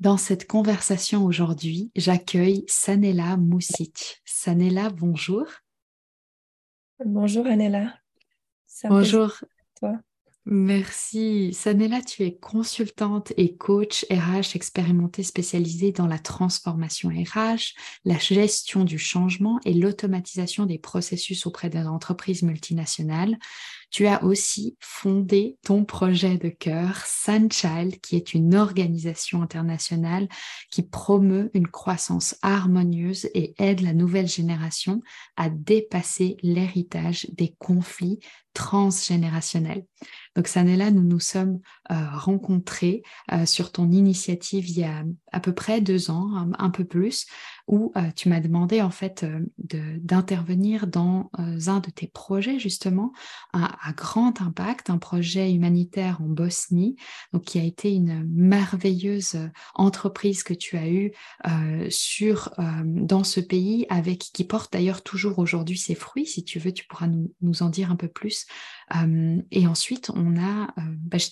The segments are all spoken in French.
Dans cette conversation aujourd'hui, j'accueille Sanela Moussic. Sanela, bonjour. Bonjour Anela. Bonjour. Toi. Merci. Sanela, tu es consultante et coach RH expérimentée spécialisée dans la transformation RH, la gestion du changement et l'automatisation des processus auprès des entreprises multinationales. Tu as aussi fondé ton projet de cœur, Sunchild, qui est une organisation internationale qui promeut une croissance harmonieuse et aide la nouvelle génération à dépasser l'héritage des conflits transgénérationnels. Donc Sanela, nous nous sommes euh, rencontrés euh, sur ton initiative il y a à peu près deux ans, un, peu plus, où euh, tu m'as demandé en fait d'intervenir dans un de tes projets justement à, grand impact, un projet humanitaire en Bosnie, donc qui a été une merveilleuse entreprise que tu as eue sur dans ce pays, avec qui porte d'ailleurs toujours aujourd'hui ses fruits. Si tu veux, tu pourras nous, nous en dire un peu plus. et ensuite, on a, bah, je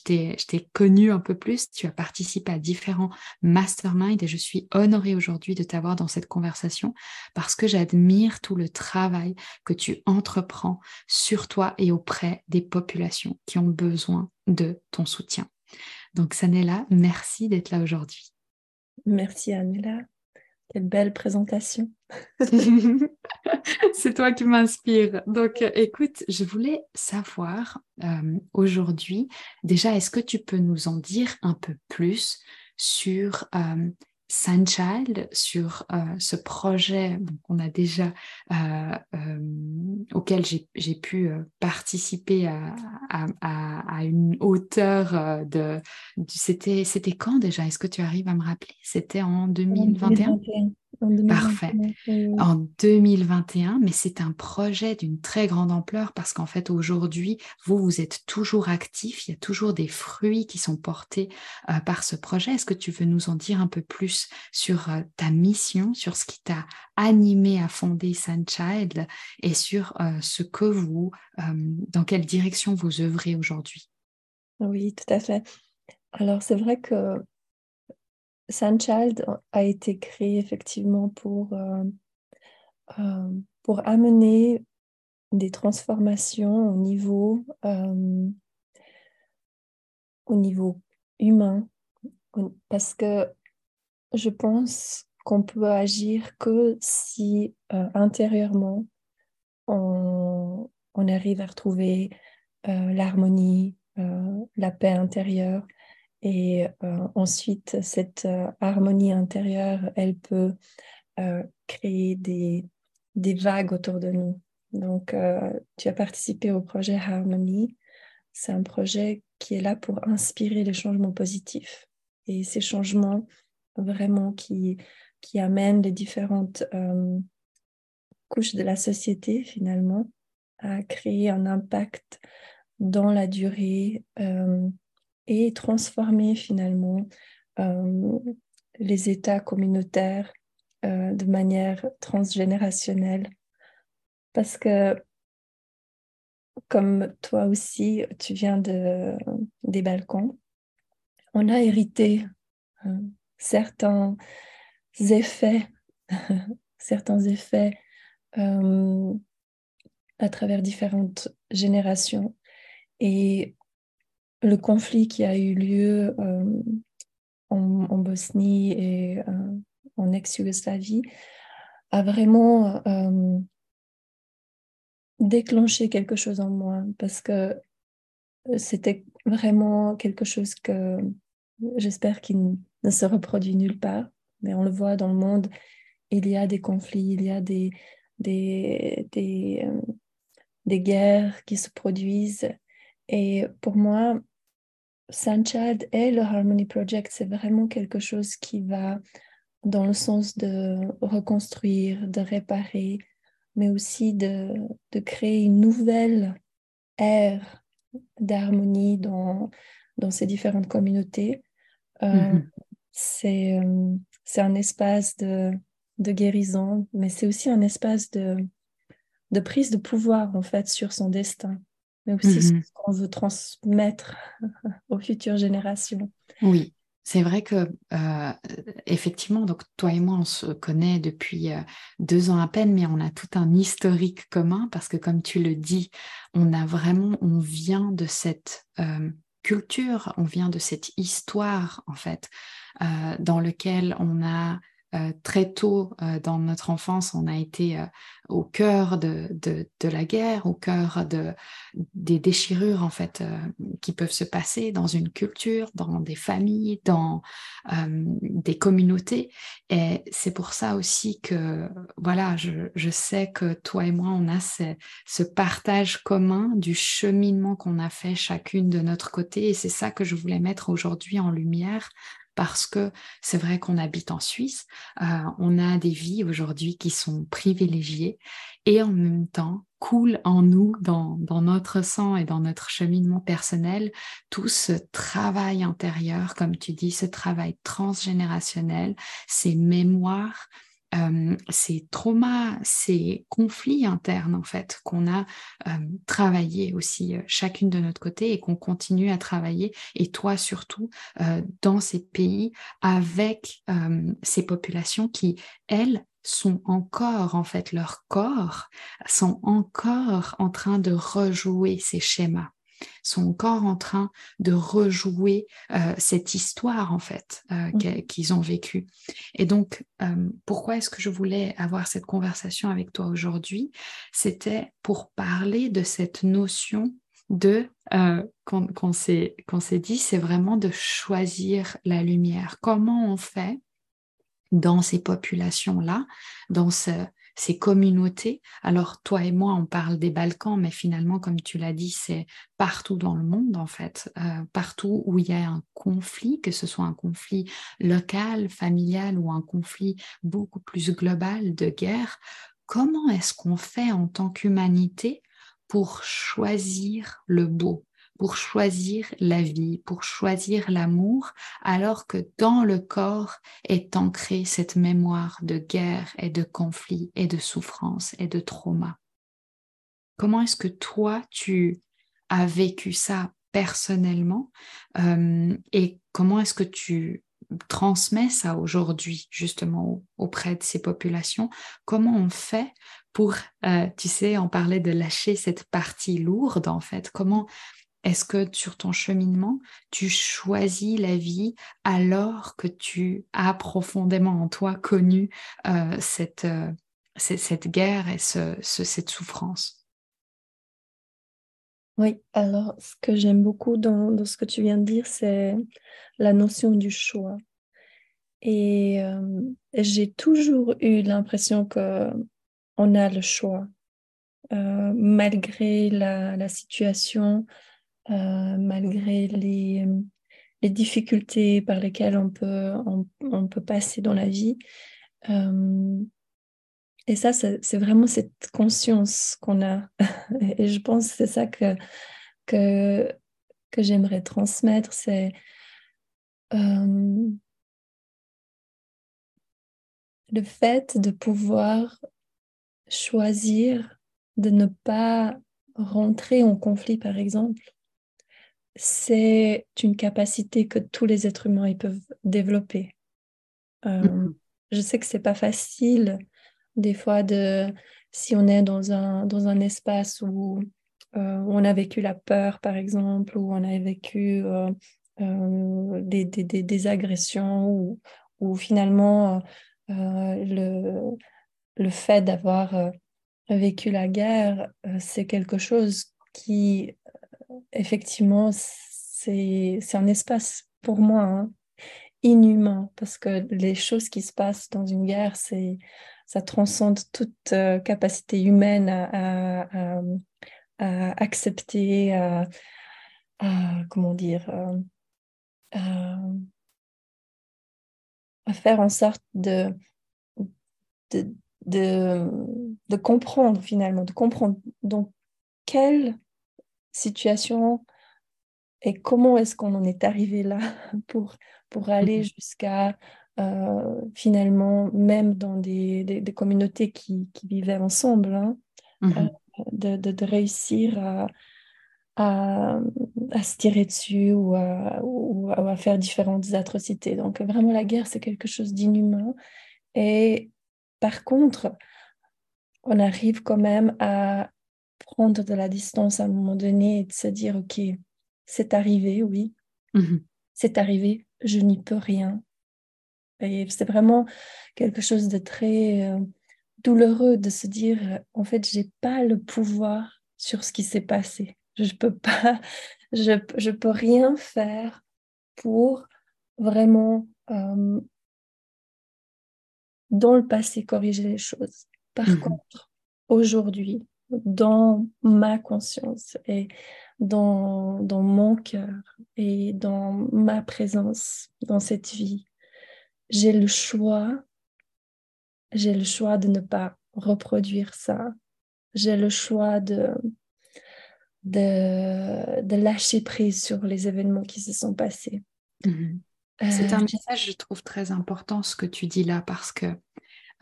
t'ai connu un peu plus, tu as participé à différents masterminds et je suis honorée aujourd'hui de t'avoir dans cette conversation parce que j'admire tout le travail que tu entreprends sur toi et auprès des populations qui ont besoin de ton soutien. Donc Sanella, merci d'être là aujourd'hui. Merci Anela. Quelle belle présentation. C'est toi qui m'inspire. Donc, écoute, je voulais savoir euh, aujourd'hui, déjà, est-ce que tu peux nous en dire un peu plus sur euh, Sunchild, sur ce projet qu'on a déjà, auquel j'ai pu participer à, une hauteur de... C'était quand déjà? Est-ce que tu arrives à me rappeler? C'était en 2021 Parfait. En 2021, mais c'est un projet d'une très grande ampleur parce qu'en fait, aujourd'hui, vous, vous êtes toujours actif, il y a toujours des fruits qui sont portés euh, par ce projet. Est-ce que tu veux nous en dire un peu plus sur euh, ta mission, sur ce qui t'a animé à fonder Sunchild et sur euh, ce que vous, dans quelle direction vous œuvrez aujourd'hui? Oui, tout à fait. Alors, c'est vrai que Sunchild a été créé effectivement pour, euh, euh, pour amener des transformations au niveau, euh, au niveau humain, parce que je pense qu'on peut agir que si intérieurement on, on, arrive à retrouver l'harmonie, la paix intérieure et euh, ensuite, cette euh, harmonie intérieure, elle peut euh, créer des, des, vagues autour de nous. Donc, tu as participé au projet Harmony. C'est un projet qui est là pour inspirer les changements positifs. Et ces changements vraiment qui, qui amènent les différentes couches de la société, finalement, à créer un impact dans la durée et transformer finalement euh, les États communautaires euh, de manière transgénérationnelle. Parce que, comme toi aussi, tu viens de, des Balkans, on a hérité euh, certains effets, certains effets à travers différentes générations. Et le conflit qui a eu lieu euh, en, Bosnie et euh, en ex-Yougoslavie, a vraiment déclenché quelque chose en moi parce que c'était vraiment quelque chose que j'espère qu'il ne se reproduit nulle part, mais on le voit dans le monde, il y a des conflits, il y a des, des, euh, des guerres qui se produisent. Et pour moi, Sanchad et le Harmony Project, c'est vraiment quelque chose qui va dans le sens de reconstruire, de réparer, mais aussi de, de créer une nouvelle ère d'harmonie dans, dans ces différentes communautés. Euh, mm-hmm. c'est, euh, c'est un espace de, de guérison, mais c'est aussi un espace de, de prise de pouvoir en fait sur son destin, mais aussi ce mm-hmm. qu'on veut transmettre aux futures générations. Oui, c'est vrai que euh, effectivement, donc toi et moi, on se connaît depuis euh, deux ans à peine, mais on a tout un historique commun parce que comme tu le dis, on a vraiment, on vient de cette euh, culture, on vient de cette histoire en fait, dans lequel on a euh, très tôt euh, dans notre enfance, on a été euh, au cœur de, de, la guerre, au cœur de, des déchirures en fait qui peuvent se passer dans une culture, dans des familles, dans des communautés. Et c'est pour ça aussi que voilà, je, je, sais que toi et moi, on a ce, ce partage commun du cheminement qu'on a fait chacune de notre côté. Et c'est ça que je voulais mettre aujourd'hui en lumière parce que c'est vrai qu'on habite en Suisse, euh, on a des vies aujourd'hui qui sont privilégiées et en même temps coule en nous, dans, dans, notre sang et dans notre cheminement personnel, tout ce travail intérieur, comme tu dis, ce travail transgénérationnel, ces mémoires, ces traumas, ces conflits internes en fait qu'on a euh, travaillé aussi chacune de notre côté et qu'on continue à travailler et toi surtout dans ces pays avec ces populations qui elles sont encore en fait leur corps sont encore en train de rejouer ces schémas sont encore en train de rejouer euh, cette histoire en fait euh, mmh. qu'ils ont vécue. Et donc, euh, pourquoi est-ce que je voulais avoir cette conversation avec toi aujourd'hui? C'était pour parler de cette notion de qu'on s'est dit, c'est vraiment de choisir la lumière. Comment on fait dans ces populations-là, dans ce, ces communautés. Alors toi et moi, on parle des Balkans, mais finalement, comme tu l'as dit, c'est partout dans le monde, en fait, euh, partout où il y a un conflit, que ce soit un conflit local, familial ou un conflit beaucoup plus global de guerre. Comment est-ce qu'on fait en tant qu'humanité pour choisir le beau? Pour choisir la vie, pour choisir l'amour, alors que dans le corps est ancrée cette mémoire de guerre et de conflit et de souffrance et de trauma. Comment est-ce que toi, tu as vécu ça personnellement euh, et comment est-ce que tu transmets ça aujourd'hui justement auprès de ces populations? Comment on fait pour, euh, tu sais, en parler de lâcher cette partie lourde en fait? Comment est-ce que sur ton cheminement, tu choisis la vie alors que tu as profondément en toi connu euh, cette, euh, cette, guerre et cette souffrance? Oui, alors ce que j'aime beaucoup dans, ce que tu viens de dire, c'est la notion du choix. Et euh, j'ai toujours eu l'impression que on a le choix, malgré la situation, euh, malgré les, difficultés par lesquelles on peut, on, peut passer dans la vie. Euh, et ça, c'est vraiment cette conscience qu'on a. et je pense que c'est ça que, que, que j'aimerais transmettre, c'est euh, le fait de pouvoir choisir de ne pas rentrer en conflit, par exemple, c'est une capacité que tous les êtres humains ils peuvent développer. Euh, mm-hmm. Je sais que c'est pas facile des fois de si on est dans un dans un espace où euh, on a vécu la peur par exemple ou on a vécu euh, des, des, des, agressions ou, ou finalement le, le fait d'avoir vécu la guerre, c'est quelque chose qui, effectivement, c'est un espace pour moi hein, inhumain, parce que les choses qui se passent dans une guerre, c'est ça transcende toute capacité humaine à, accepter, à, comment dire, à, faire en sorte de, de, de, comprendre finalement, de comprendre donc quelle situation et comment est-ce qu'on en est arrivé là pour, pour aller mmh jusqu'à euh, finalement, même dans des, des, communautés qui, qui, vivaient ensemble, hein, euh, de, de, réussir à, à, à, se tirer dessus ou à, ou à, faire différentes atrocités. Donc vraiment, la guerre, c'est quelque chose d'inhumain. Et par contre, on arrive quand même à prendre de la distance à un moment donné et de se dire, OK, c'est arrivé, oui, mmh c'est arrivé, je n'y peux rien. Et c'est vraiment quelque chose de très euh, douloureux de se dire, en fait, j'ai pas le pouvoir sur ce qui s'est passé. Je peux pas, je, je peux rien faire pour vraiment euh, dans le passé corriger les choses. Par mmh contre, aujourd'hui, dans ma conscience et dans, dans mon cœur et dans ma présence dans cette vie, j'ai le choix, j'ai le choix de ne pas reproduire ça. J'ai le choix de, de, de, lâcher prise sur les événements qui se sont passés. Mmh C'est un euh, message, je trouve, très important ce que tu dis là parce que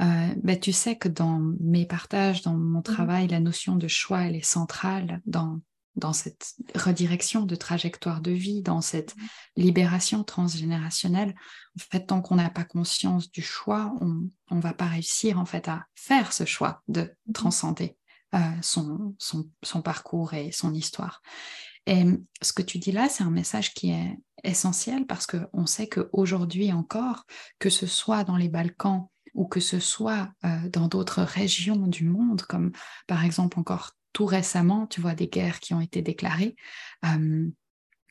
euh, ben, tu sais que dans mes partages, dans mon mmh travail, la notion de choix, elle est centrale dans, dans cette redirection de trajectoire de vie, dans cette mmh libération transgénérationnelle. En fait, tant qu'on n'a pas conscience du choix, on ne va pas réussir en fait à faire ce choix de mmh transcender euh, son, son, son, parcours et son histoire. Et ce que tu dis là, c'est un message qui est essentiel parce qu'on sait qu'aujourd'hui encore, que ce soit dans les Balkans ou que ce soit euh, dans d'autres régions du monde, comme par exemple encore tout récemment, tu vois, des guerres qui ont été déclarées euh,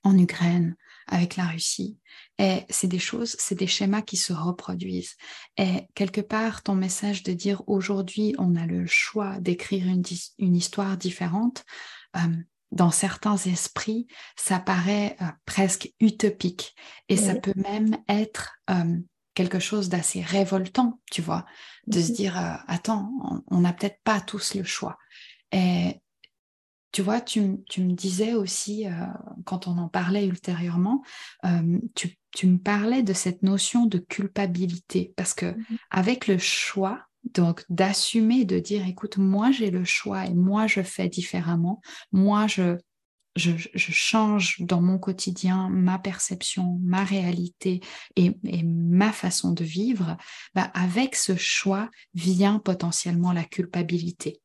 en Ukraine avec la Russie. Et c'est des choses, c'est des schémas qui se reproduisent. Et quelque part, ton message de dire aujourd'hui, on a le choix d'écrire une, une, histoire différente, euh, dans certains esprits, ça paraît presque utopique. Et ça peut même être quelque chose d'assez révoltant, tu vois, de se mmh dire, euh, attends, on n'a peut-être pas tous le choix. Et tu vois, tu, me disais aussi, euh, quand on en parlait ultérieurement, euh, tu, me parlais de cette notion de culpabilité, parce que mmh avec le choix, donc d'assumer, de dire, écoute, moi j'ai le choix et moi je fais différemment, moi je, je, change dans mon quotidien ma perception, ma réalité et, ma façon de vivre, bah avec ce choix vient potentiellement la culpabilité.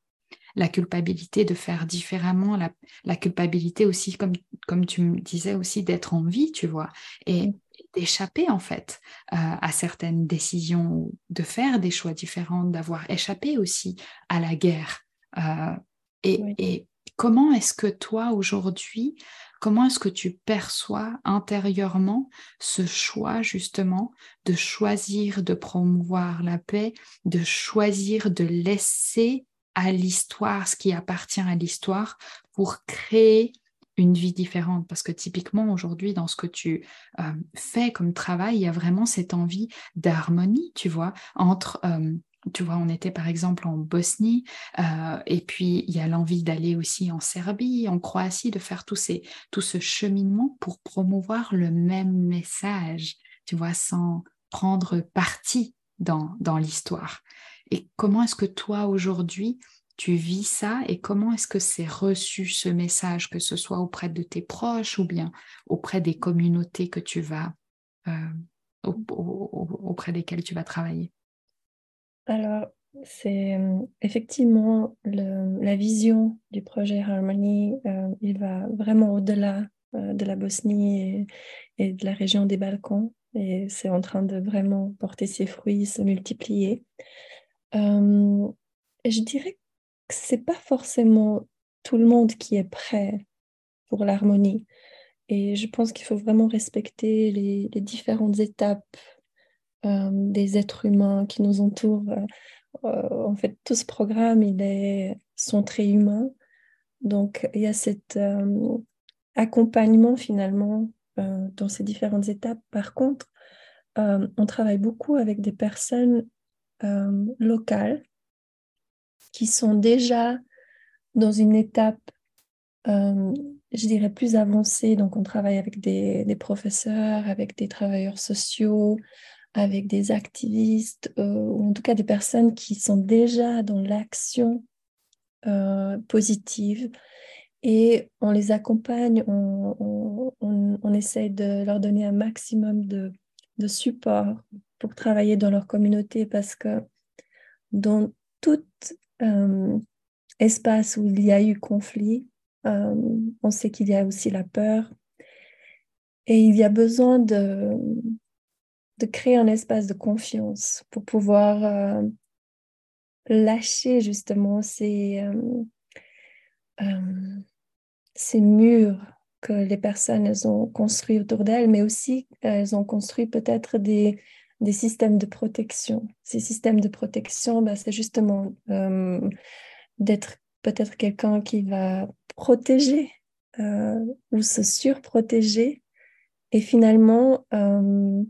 La culpabilité de faire différemment, la, culpabilité aussi, comme, comme tu me disais aussi, d'être en vie, tu vois, et d'échapper en fait euh, à certaines décisions, de faire des choix différents, d'avoir échappé aussi à la guerre. Euh, et, et, Comment est-ce que toi, aujourd'hui, comment est-ce que tu perçois intérieurement ce choix, justement, de choisir de promouvoir la paix, de choisir de laisser à l'histoire ce qui appartient à l'histoire pour créer une vie différente? Parce que typiquement aujourd'hui dans ce que tu euh, fais comme travail il y a vraiment cette envie d'harmonie tu vois entre euh, tu vois, on était par exemple en Bosnie, euh, et puis il y a l'envie d'aller aussi en Serbie, en Croatie, de faire tout, ce cheminement pour promouvoir le même message, tu vois, sans prendre parti dans, dans l'histoire. Et comment est-ce que toi, aujourd'hui, tu vis ça et comment est-ce que c'est reçu ce message, que ce soit auprès de tes proches ou bien auprès des communautés que tu vas, euh, auprès desquelles tu vas travailler? Alors, c'est euh, effectivement la vision du projet Harmony, euh, il va vraiment au-delà euh, de la Bosnie et, de la région des Balkans. et c'est en train de vraiment porter ses fruits, se multiplier. je dirais que c'est pas forcément tout le monde qui est prêt pour l'harmonie. Et je pense qu'il faut vraiment respecter les, différentes étapes des êtres humains qui nous entourent. Euh, en fait, tout ce programme, il est centré humain. Donc, il y a cet accompagnement finalement euh, dans ces différentes étapes. Par contre, euh, on travaille beaucoup avec des personnes euh, locales qui sont déjà dans une étape, je dirais, plus avancée. Donc, on travaille avec des, professeurs, avec des travailleurs sociaux, avec des activistes, ou en tout cas des personnes qui sont déjà dans l'action positive. Et on les accompagne, on, on, essaye de leur donner un maximum de, de, support pour travailler dans leur communauté parce que dans tout euh, espace où il y a eu conflit, euh, on sait qu'il y a aussi la peur. Et il y a besoin de, de créer un espace de confiance pour pouvoir euh, lâcher justement ces ces murs que les personnes ont construits autour d'elles, mais aussi elles ont construit peut-être des, des systèmes de protection. Ces systèmes de protection, bah, c'est justement euh, d'être peut-être quelqu'un qui va protéger euh, ou se surprotéger. Et finalement, euh,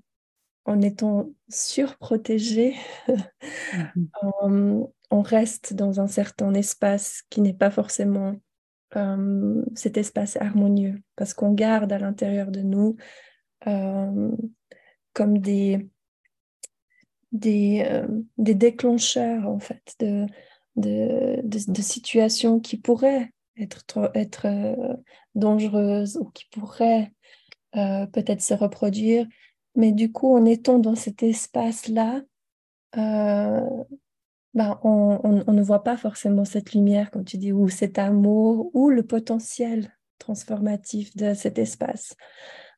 en étant surprotégé, mm-hmm. on reste dans un certain espace qui n'est pas forcément euh, cet espace harmonieux, parce qu'on garde à l'intérieur de nous euh, comme des, des, euh, des, déclencheurs, en fait, de, de, de, situations qui pourraient être, être dangereuses ou qui pourraient peut-être se reproduire. Mais du coup, en étant dans cet espace-là, ben, on, ne voit pas forcément cette lumière, comme tu dis, ou cet amour, ou le potentiel transformatif de cet espace.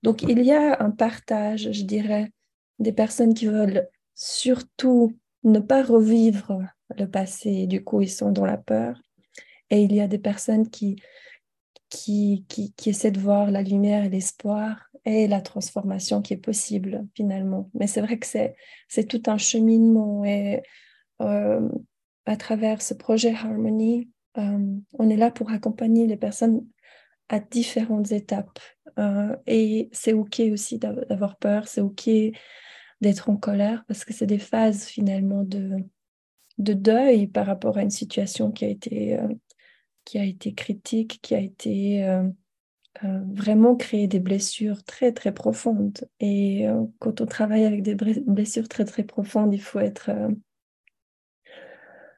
Donc, il y a un partage, je dirais, des personnes qui veulent surtout ne pas revivre le passé, du coup, ils sont dans la peur. Et il y a des personnes qui, qui, qui, essaient de voir la lumière et l'espoir et la transformation qui est possible, finalement. Mais c'est vrai que c'est tout un cheminement. Et euh, à travers ce projet Harmony, euh, on est là pour accompagner les personnes à différentes étapes. Euh, et c'est OK aussi d'avoir peur, c'est OK d'être en colère, parce que c'est des phases finalement de, de deuil par rapport à une situation qui a été, qui a été critique, qui a été vraiment créé des blessures très très profondes. Et quand on travaille avec des blessures très très profondes, il faut être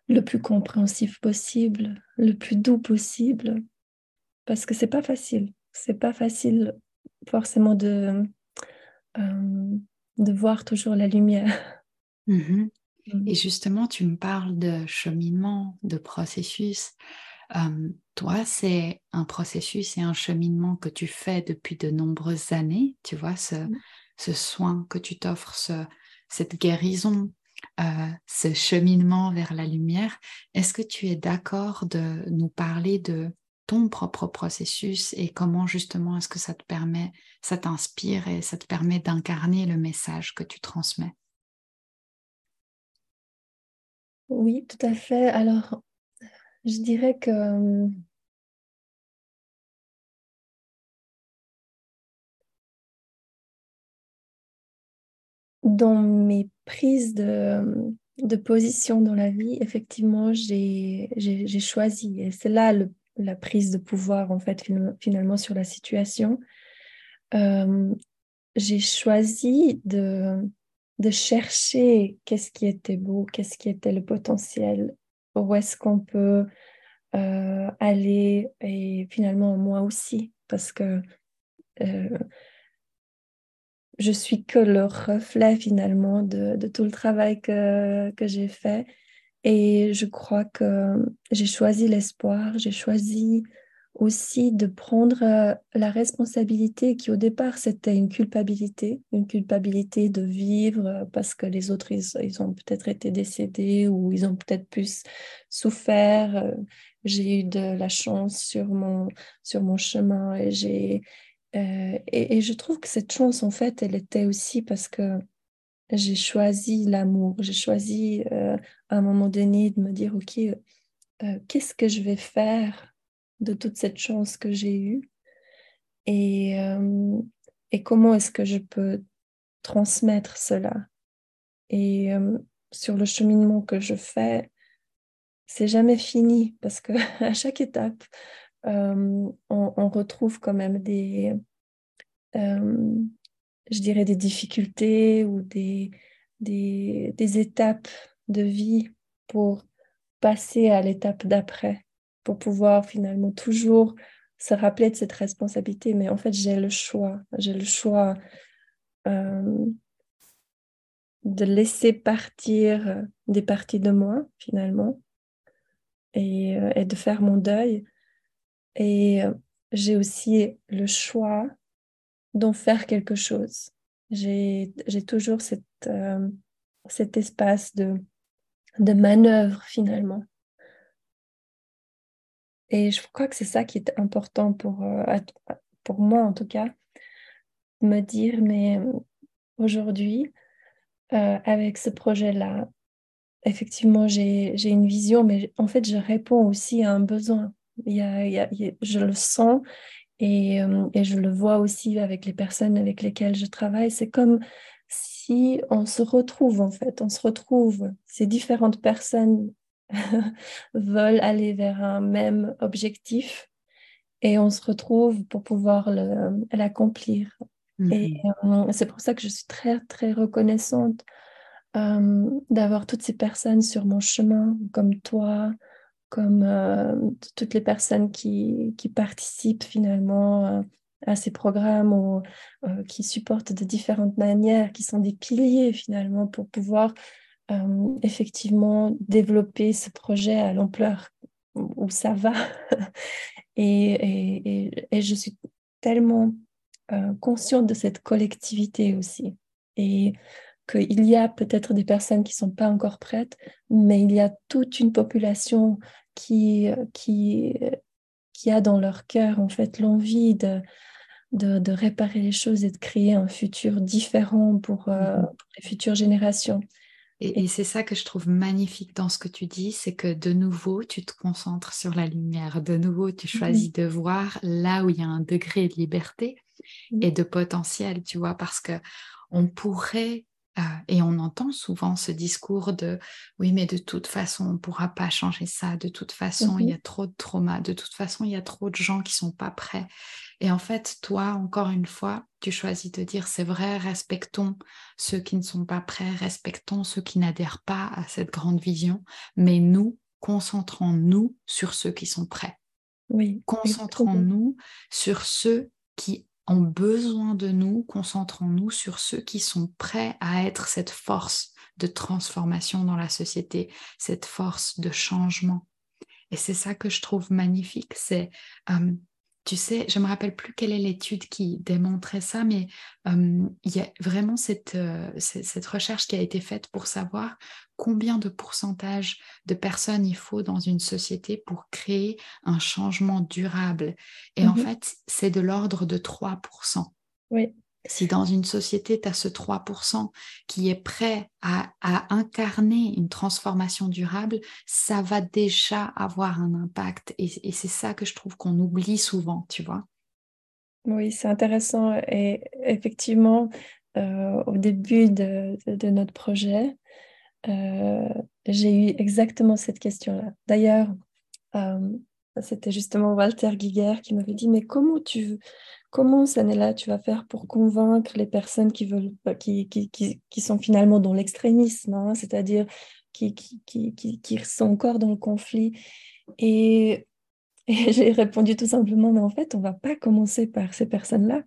le plus compréhensif possible, le plus doux possible, parce que c'est pas facile. C'est pas facile forcément de, euh, de voir toujours la lumière. Mm-hmm. Mm. Et justement, tu me parles de cheminement, de processus. Euh, toi, c'est un processus et un cheminement que tu fais depuis de nombreuses années, tu vois, ce, mm. ce soin que tu t'offres, ce, cette guérison euh, ce cheminement vers la lumière. Est-ce que tu es d'accord de nous parler de ton propre processus et comment justement est-ce que ça te permet, ça t'inspire et ça te permet d'incarner le message que tu transmets? Oui, tout à fait. Alors, je dirais que hum, dans mes prises de, de, position dans la vie, effectivement, j'ai choisi. Et c'est là la prise de pouvoir, en fait, finalement, sur la situation. Euh, j'ai choisi de chercher qu'est-ce qui était beau, qu'est-ce qui était le potentiel, où est-ce qu'on peut euh, aller, et finalement, moi aussi, parce que euh, je suis que le reflet finalement de, tout le travail que, que j'ai fait. Et je crois que j'ai choisi l'espoir, j'ai choisi aussi de prendre euh, la responsabilité qui au départ c'était une culpabilité, une culpabilité de vivre euh, parce que les autres ils, ont peut-être été décédés ou ils ont peut-être plus souffert. Euh, j'ai eu de la chance sur mon, sur mon chemin et j'ai et, je trouve que cette chance en fait elle était aussi parce que j'ai choisi l'amour, j'ai choisi à un moment donné de me dire ok qu'est-ce que je vais faire de toute cette chance que j'ai eue et, euh, et comment est-ce que je peux transmettre cela? Et euh, sur le cheminement que je fais, c'est jamais fini parce que à chaque étape, euh, on, retrouve quand même des, je dirais, des difficultés ou des étapes de vie pour passer à l'étape d'après pour pouvoir finalement toujours se rappeler de cette responsabilité. Mais en fait, j'ai le choix. J'ai le choix euh, de laisser partir des parties de moi, finalement, et, euh, de faire mon deuil. Et euh, j'ai aussi le choix d'en faire quelque chose. J'ai toujours cet espace de, de manœuvre, finalement. Et je crois que c'est ça qui est important pour, euh, pour moi, en tout cas, me dire, mais aujourd'hui, euh, avec ce projet-là, effectivement, j'ai une vision, mais en fait, je réponds aussi à un besoin. Il y a, je le sens et, et, je le vois aussi avec les personnes avec lesquelles je travaille. C'est comme si on se retrouve, en fait, on se retrouve, ces différentes personnes veulent aller vers un même objectif et on se retrouve pour pouvoir l'accomplir. Et mhm. euh, c'est pour ça que je suis très, très reconnaissante euh, d'avoir toutes ces personnes sur mon chemin, comme toi, comme euh, toutes les personnes qui, qui participent finalement à ces programmes ou qui supportent de différentes manières, qui sont des piliers finalement pour pouvoir euh, effectivement développer ce projet à l'ampleur où ça va. et, et, je suis tellement euh, consciente de cette collectivité aussi. Et qu'il y a peut-être des personnes qui ne sont pas encore prêtes, mais il y a toute une population qui, qui, qui a dans leur cœur en fait l'envie de, de, de, réparer les choses et de créer un futur différent pour, euh, mm-hmm. pour les futures générations. Et, c'est ça que je trouve magnifique dans ce que tu dis, c'est que de nouveau, tu te concentres sur la lumière. De nouveau, tu mmh choisis de voir là où il y a un degré de liberté mmh. et de potentiel, tu vois, parce que on pourrait euh, et on entend souvent ce discours de oui, mais de toute façon, on ne pourra pas changer ça. De toute façon, il y mmh a trop de trauma. De toute façon, il y a trop de gens qui ne sont pas prêts. Et en fait, toi, encore une fois, tu choisis de dire c'est vrai, respectons ceux qui ne sont pas prêts, respectons ceux qui n'adhèrent pas à cette grande vision, mais nous, concentrons-nous sur ceux qui sont prêts. Oui. Concentrons-nous sur ceux qui ont besoin de nous, concentrons-nous sur ceux qui sont prêts à être cette force de transformation dans la société, cette force de changement. Et c'est ça que je trouve magnifique, c'est euh, tu sais, je ne me rappelle plus quelle est l'étude qui démontrait ça, mais il y a vraiment cette, cette, recherche qui a été faite pour savoir combien de pourcentage de personnes il faut dans une société pour créer un changement durable. Et en mmh fait, c'est de l'ordre de 3%. Oui. Si dans une société, tu as ce 3% qui est prêt à, incarner une transformation durable, ça va déjà avoir un impact. Et, c'est ça que je trouve qu'on oublie souvent, tu vois. Oui, c'est intéressant. Et effectivement, euh, au début de, notre projet, euh, j'ai eu exactement cette question-là. D'ailleurs, euh, c'était justement Walter Giger qui m'avait dit, mais comment tu, comment Sanella, tu vas faire pour convaincre les personnes qui, veulent, qui, qui, qui, sont finalement dans l'extrémisme, hein, c'est-à-dire qui, qui, qui, sont encore dans le conflit? Et, et j'ai répondu tout simplement, mais en fait, on ne va pas commencer par ces personnes-là,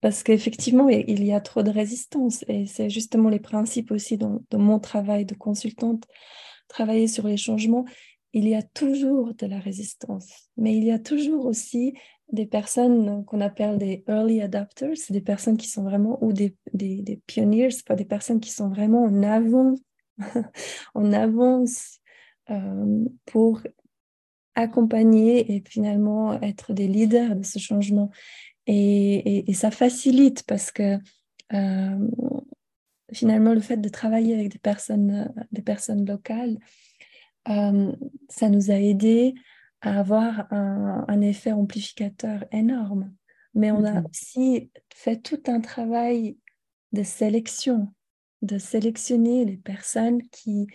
parce qu'effectivement, il y a trop de résistance. Et c'est justement les principes aussi dans, dans mon travail de consultante, travailler sur les changements il y a toujours de la résistance, mais il y a toujours aussi des personnes qu'on appelle des early adapters, des personnes qui sont vraiment, ou des, des, des pionniers, pas des personnes qui sont vraiment en avant, en avance euh, pour accompagner et finalement être des leaders de ce changement. Et, et, ça facilite parce que euh, finalement, le fait de travailler avec des personnes, des personnes locales, euh, ça nous a aidé à avoir un, effet amplificateur énorme. Mais on a mhm. aussi fait tout un travail de sélection, de sélectionner les personnes qui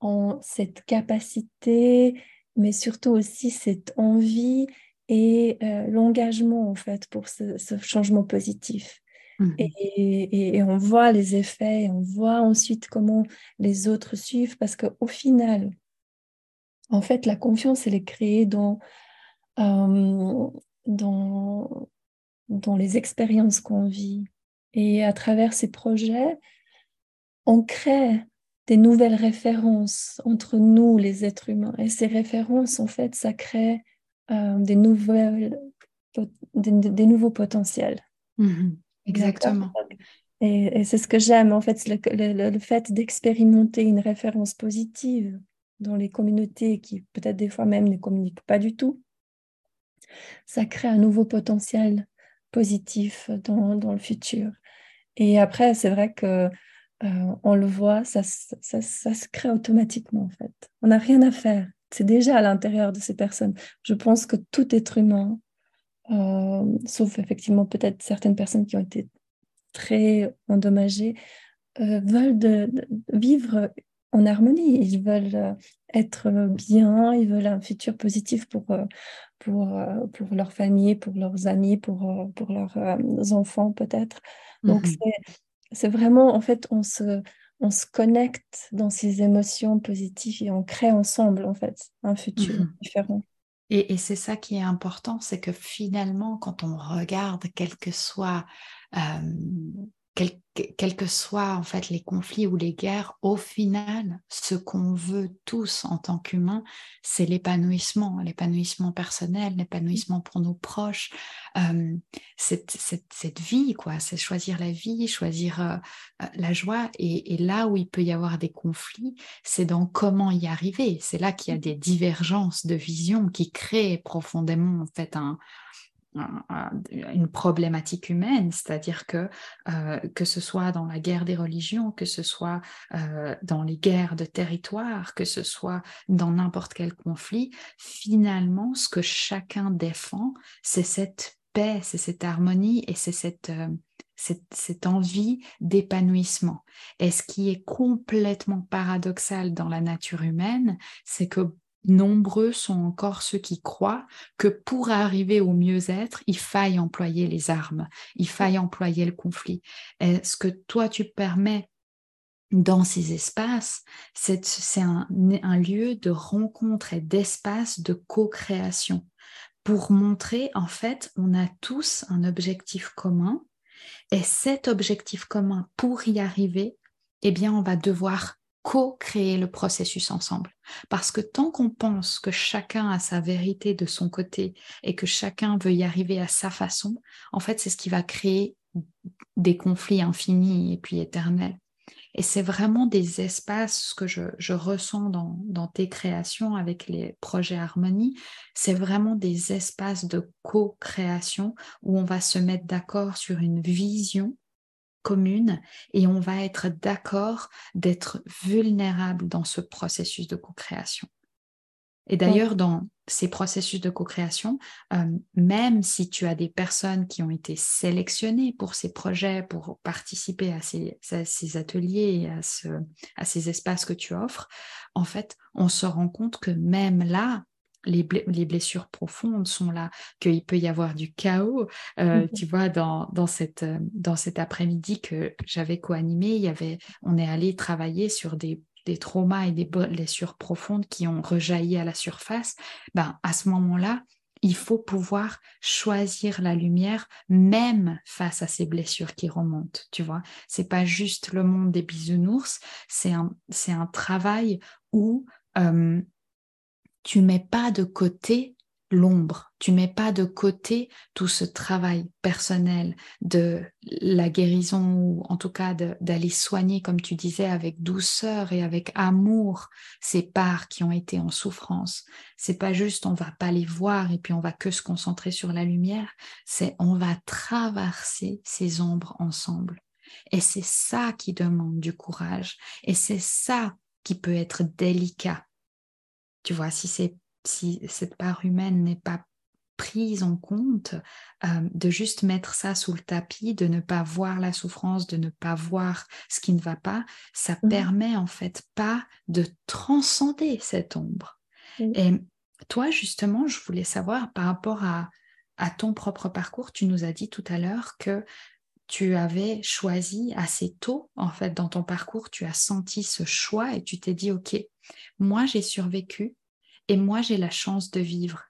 ont cette capacité, mais surtout aussi cette envie et euh, l'engagement en fait pour ce, changement positif. Mhm. Et, et, on voit les effets, on voit ensuite comment les autres suivent, parce qu'au final, en fait, la confiance, elle est créée dans, euh, dans, dans les expériences qu'on vit. Et à travers ces projets, on crée des nouvelles références entre nous, les êtres humains. Et ces références, en fait, ça crée euh, des, nouvelles, des, nouveaux potentiels. Mhm. exactement. Et, et c'est ce que j'aime, en fait, le, le fait d'expérimenter une référence positive dans les communautés qui peut-être des fois même ne communiquent pas du tout, ça crée un nouveau potentiel positif dans, dans le futur. Et après, c'est vrai que euh, on le voit, ça, ça, ça, se crée automatiquement en fait. On n'a rien à faire. C'est déjà à l'intérieur de ces personnes. Je pense que tout être humain, euh, sauf effectivement peut-être certaines personnes qui ont été très endommagées, euh, veulent de, vivre en harmonie. Ils veulent euh, être bien, ils veulent un futur positif pour, euh, pour, euh, pour leur famille, pour leurs amis, pour, pour leurs enfants peut-être. Donc mhm. c'est vraiment, en fait, on se, on se connecte dans ces émotions positives et on crée ensemble, en fait, un futur mhm. différent. Et, et c'est ça qui est important, c'est que finalement, quand on regarde, quel que soit quels que soient en fait les conflits ou les guerres, au final, ce qu'on veut tous en tant qu'humains, c'est l'épanouissement, l'épanouissement personnel, l'épanouissement pour nos proches, euh, cette, cette, cette, vie, quoi. C'est choisir la vie, choisir euh, euh, la joie. Et, et, là où il peut y avoir des conflits, c'est dans comment y arriver. C'est là qu'il y a des divergences de vision qui créent profondément en fait un, une problématique humaine, c'est-à-dire que euh, que ce soit dans la guerre des religions, que ce soit euh, dans les guerres de territoire, que ce soit dans n'importe quel conflit, finalement, ce que chacun défend, c'est cette paix, c'est cette harmonie et c'est cette, euh, cette, cette envie d'épanouissement. Et ce qui est complètement paradoxal dans la nature humaine, c'est que nombreux sont encore ceux qui croient que pour arriver au mieux-être, il faille employer les armes, il faille employer le conflit. ce que toi, tu permets dans ces espaces, c'est un, un lieu de rencontre et d'espace de co-création pour montrer, en fait, on a tous un objectif commun et cet objectif commun, pour y arriver, eh bien, on va devoir co-créer le processus ensemble. Parce que tant qu'on pense que chacun a sa vérité de son côté et que chacun veut y arriver à sa façon, en fait, c'est ce qui va créer des conflits infinis et puis éternels. Et c'est vraiment des espaces que je, ressens dans, dans, tes créations avec les projets Harmonie. C'est vraiment des espaces de co-création où on va se mettre d'accord sur une vision commune et on va être d'accord d'être vulnérable dans ce processus de co-création. Et d'ailleurs, dans ces processus de co-création, euh, même si tu as des personnes qui ont été sélectionnées pour ces projets, pour participer à ces, ces ateliers et à, ce, à ces espaces que tu offres, en fait, on se rend compte que même là, les, blessures profondes sont là, qu'il peut y avoir du chaos. Euh, mhm. Tu vois, dans, dans, cette, euh, dans cet après-midi que j'avais co-animé, il y avait, on est allé travailler sur des, des traumas et des blessures profondes qui ont rejailli à la surface. Ben, à ce moment-là, il faut pouvoir choisir la lumière même face à ces blessures qui remontent, tu vois. C'est pas juste le monde des bisounours, c'est un, c'est un travail où euh, tu mets pas de côté l'ombre, tu mets pas de côté tout ce travail personnel de la guérison ou en tout cas d'aller soigner, comme tu disais, avec douceur et avec amour ces parts qui ont été en souffrance. C'est pas juste on va pas les voir et puis on va que se concentrer sur la lumière, c'est on va traverser ces ombres ensemble. Et c'est ça qui demande du courage et c'est ça qui peut être délicat. Tu vois, si cette part humaine n'est pas prise en compte, euh, de juste mettre ça sous le tapis, de ne pas voir la souffrance, de ne pas voir ce qui ne va pas, ça mmh. permet en fait pas de transcender cette ombre. Et toi, justement, je voulais savoir par rapport à, à ton propre parcours, tu nous as dit tout à l'heure que tu avais choisi assez tôt, en fait, dans ton parcours, tu as senti ce choix et tu t'es dit, OK, moi j'ai survécu, et moi, j'ai la chance de vivre.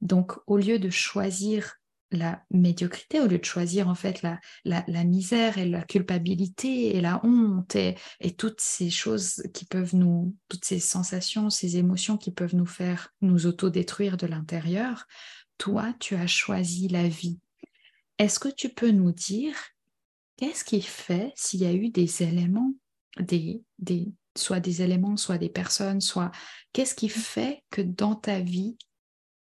Donc, au lieu de choisir la médiocrité, au lieu de choisir en fait la, la, misère et la culpabilité et la honte et, et, toutes ces choses qui peuvent nous, toutes ces sensations, ces émotions qui peuvent nous faire nous autodétruire de l'intérieur, toi, tu as choisi la vie. Est-ce que tu peux nous dire qu'est-ce qui fait s'il y a eu des éléments, des, des, soit des éléments, soit des personnes, soit qu'est-ce qui fait que dans ta vie,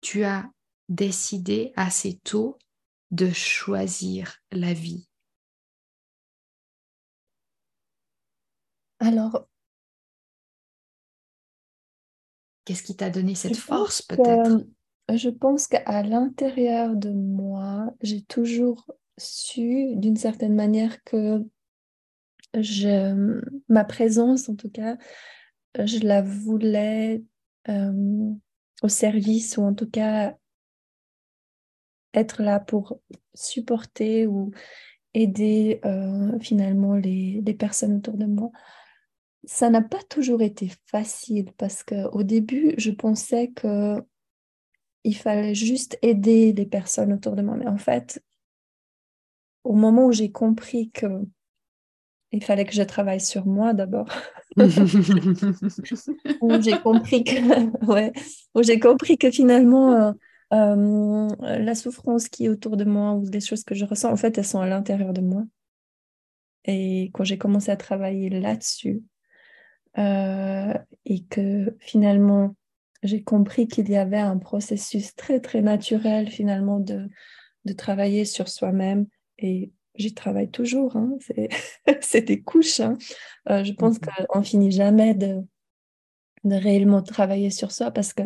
tu as décidé assez tôt de choisir la vie? Alors, qu'est-ce qui t'a donné cette force peut-être? Je pense qu'à l'intérieur de moi, j'ai toujours su d'une certaine manière que je, ma présence, en tout cas, je la voulais euh, au service ou en tout cas être là pour supporter ou aider euh, finalement les, les, personnes autour de moi. Ça n'a pas toujours été facile parce qu'au début, je pensais que il fallait juste aider les personnes autour de moi. Mais en fait, au moment où j'ai compris que il fallait que je travaille sur moi d'abord. j'ai compris que, ouais, j'ai compris que finalement, euh, euh, la souffrance qui est autour de moi ou les choses que je ressens, en fait, elles sont à l'intérieur de moi. Et quand j'ai commencé à travailler là-dessus, euh, et que finalement, j'ai compris qu'il y avait un processus très, très naturel finalement de, de travailler sur soi-même et j'y travaille toujours. Hein. C'est des couches. Hein. Euh, je pense mmh qu'on finit jamais de, de, réellement travailler sur soi parce que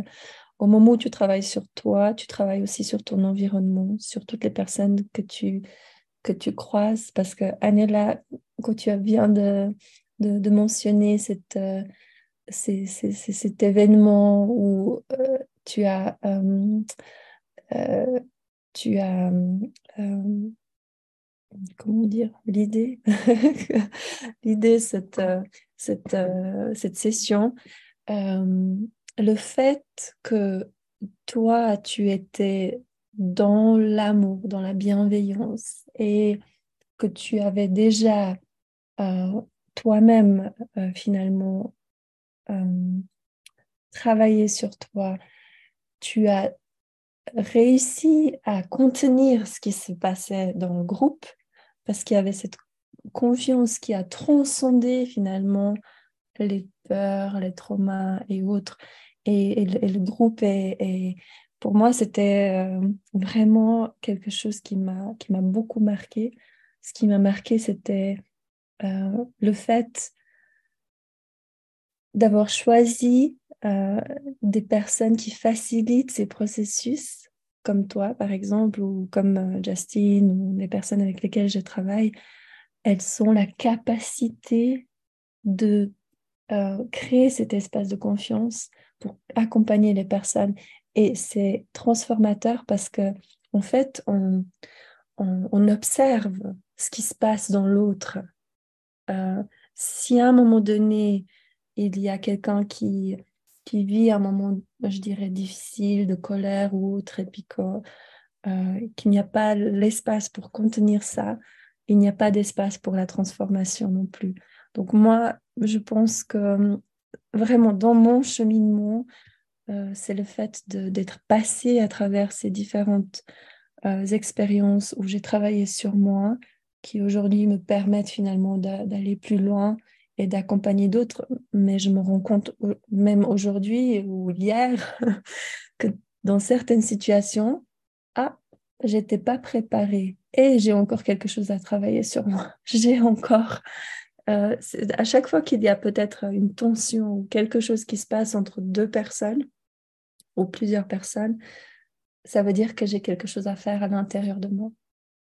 au moment où tu travailles sur toi, tu travailles aussi sur ton environnement, sur toutes les personnes que tu, que tu croises. Parce que, Anela, quand tu viens de, de, de mentionner cette, euh, cet événement où euh, tu as, tu as comment dire, l'idée, l'idée, cette, euh, cette, euh, cette session, euh, le fait que toi, tu étais dans l'amour, dans la bienveillance et que tu avais déjà toi-même finalement travaillé sur toi, tu as réussi à contenir ce qui se passait dans le groupe parce qu'il y avait cette confiance qui a transcendé finalement les peurs, les traumas et autres. Et, le groupe est, pour moi, c'était euh, vraiment quelque chose qui m'a beaucoup marqué. Ce qui m'a marqué, c'était euh, le fait d'avoir choisi euh, des personnes qui facilitent ces processus comme toi, par exemple, ou comme euh, Justine, ou les personnes avec lesquelles je travaille, elles ont la capacité de euh, créer cet espace de confiance pour accompagner les personnes. Et c'est transformateur parce que, en fait, on, on, observe ce qui se passe dans l'autre. Euh, si à un moment donné, il y a quelqu'un qui qui vit un moment, je dirais, difficile, de colère ou autre, et euh, qu'il n'y a pas l'espace pour contenir ça, il n'y a pas d'espace pour la transformation non plus. Donc moi, je pense que vraiment, dans mon cheminement, c'est le fait d'être passé à travers ces différentes expériences où j'ai travaillé sur moi qui aujourd'hui me permettent finalement d'aller plus loin et d'accompagner d'autres. Mais je me rends compte, même aujourd'hui ou hier, que dans certaines situations, ah, j'étais pas préparée et j'ai encore quelque chose à travailler sur moi. J'ai encore, euh, à chaque fois qu'il y a peut-être une tension ou quelque chose qui se passe entre deux personnes ou plusieurs personnes, ça veut dire que j'ai quelque chose à faire à l'intérieur de moi.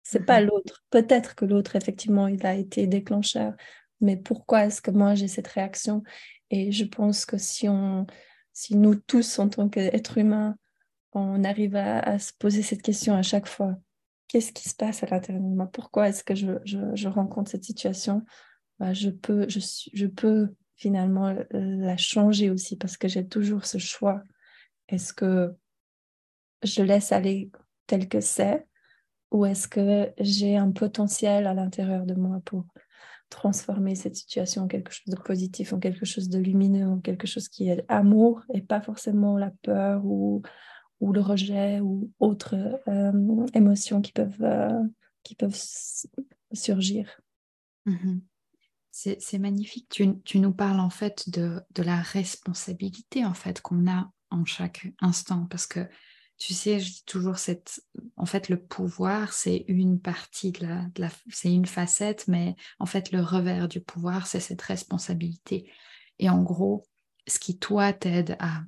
C'est pas mhm. l'autre. Peut-être que l'autre, effectivement, il a été déclencheur, mais pourquoi est-ce que moi j'ai cette réaction? Et je pense que si on, si nous tous, en tant qu'êtres humains, on arrive à, se poser cette question à chaque fois, qu'est-ce qui se passe à l'intérieur de moi? Pourquoi est-ce que je, je, rencontre cette situation? Bah, je, peux, je, je peux finalement la changer aussi parce que j'ai toujours ce choix. Est-ce que je laisse aller tel que c'est ou est-ce que j'ai un potentiel à l'intérieur de moi pour transformer cette situation en quelque chose de positif, en quelque chose de lumineux, en quelque chose qui est amour et pas forcément la peur ou, ou le rejet ou autres euh, émotions qui peuvent, euh, qui peuvent surgir. Mmh c'est magnifique. Tu, tu, nous parles en fait de, de la responsabilité en fait qu'on a en chaque instant parce que tu sais, je dis toujours cette, en fait, le pouvoir, c'est une partie de la, c'est une facette, mais en fait, le revers du pouvoir, c'est cette responsabilité. Et en gros, ce qui toi t'aide à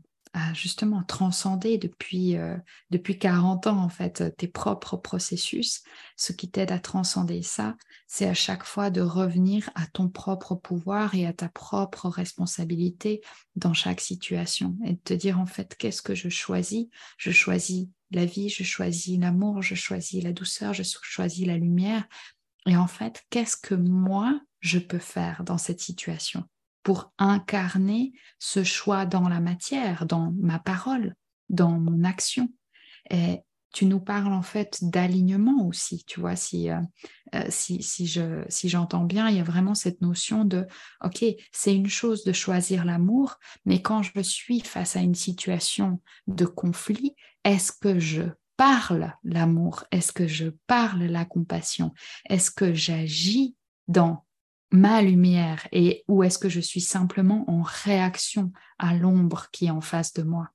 justement transcender depuis, euh, depuis 40 ans, en fait, tes propres processus. Ce qui t'aide à transcender ça, c'est à chaque fois de revenir à ton propre pouvoir et à ta propre responsabilité dans chaque situation et de te dire, en fait, qu'est-ce que je choisis? Je choisis la vie, je choisis l'amour, je choisis la douceur, je choisis la lumière. Et en fait, qu'est-ce que moi, je peux faire dans cette situation? Pour incarner ce choix dans la matière, dans ma parole, dans mon action. Et tu nous parles en fait d'alignement aussi, tu vois, si, euh, euh, si, si, je, si j'entends bien, il y a vraiment cette notion de, OK, c'est une chose de choisir l'amour, mais quand je suis face à une situation de conflit, est-ce que je parle l'amour? Est-ce que je parle la compassion? Est-ce que j'agis dans ma lumière et où est-ce que je suis simplement en réaction à l'ombre qui est en face de moi.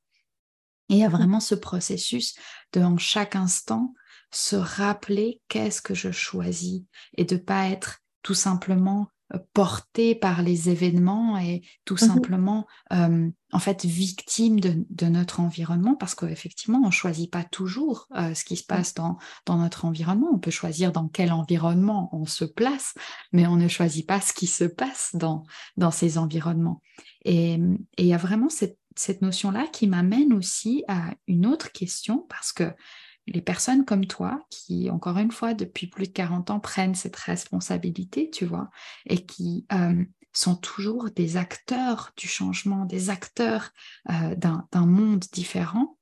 Et il y a vraiment ce processus de en chaque instant se rappeler qu'est-ce que je choisis et de pas être tout simplement porté par les événements et tout mmh simplement euh, en fait victime de, notre environnement parce qu'effectivement on choisit pas toujours euh, ce qui se mmh. passe dans, dans notre environnement. On peut choisir dans quel environnement on se place mais on ne choisit pas ce qui se passe dans, dans ces environnements. Et il y a vraiment cette, cette notion là qui m'amène aussi à une autre question parce que les personnes comme toi qui, encore une fois, depuis plus de 40 ans, prennent cette responsabilité, tu vois, et qui euh, sont toujours des acteurs du changement, des acteurs euh, d'un monde différent,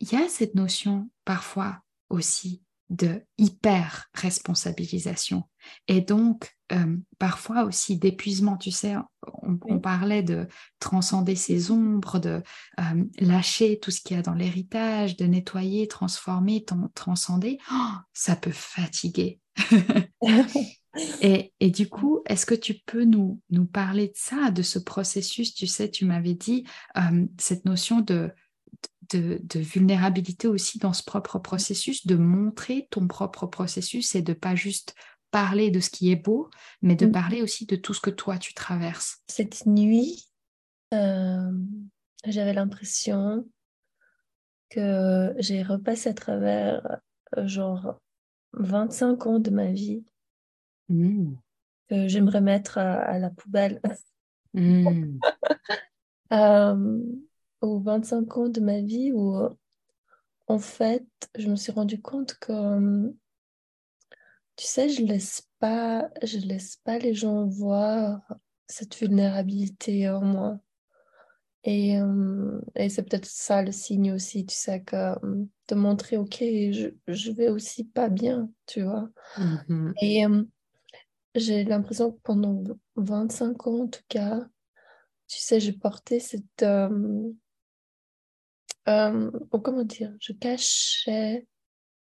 il y a cette notion parfois aussi de hyper responsabilisation et donc euh, parfois aussi d'épuisement tu sais on, parlait de transcender ses ombres de euh, lâcher tout ce qu'il y a dans l'héritage de nettoyer transformer transcender. Oh, ça peut fatiguer. Et, et, du coup est-ce que tu peux nous, nous parler de ça de ce processus? Tu sais tu m'avais dit euh, cette notion de de, vulnérabilité aussi dans ce propre processus, de montrer ton propre processus et de pas juste parler de ce qui est beau, mais de mm. parler aussi de tout ce que toi tu traverses. Cette nuit, euh, j'avais l'impression que j'ai repassé à travers euh, genre 25 ans de ma vie mm. que j'aimerais mettre à, la poubelle. Mm. Euh, aux 25 ans de ma vie où, en fait, je me suis rendu compte que, tu sais, je laisse pas, je laisse pas les gens voir cette vulnérabilité en moi. Et, euh, et c'est peut-être ça le signe aussi, tu sais, que euh, de montrer, ok, je, je vais aussi pas bien, tu vois. Mm-hmm. Et euh, j'ai l'impression que pendant 25 ans, en tout cas, tu sais, j'ai porté cette, euh, comment dire, je cachais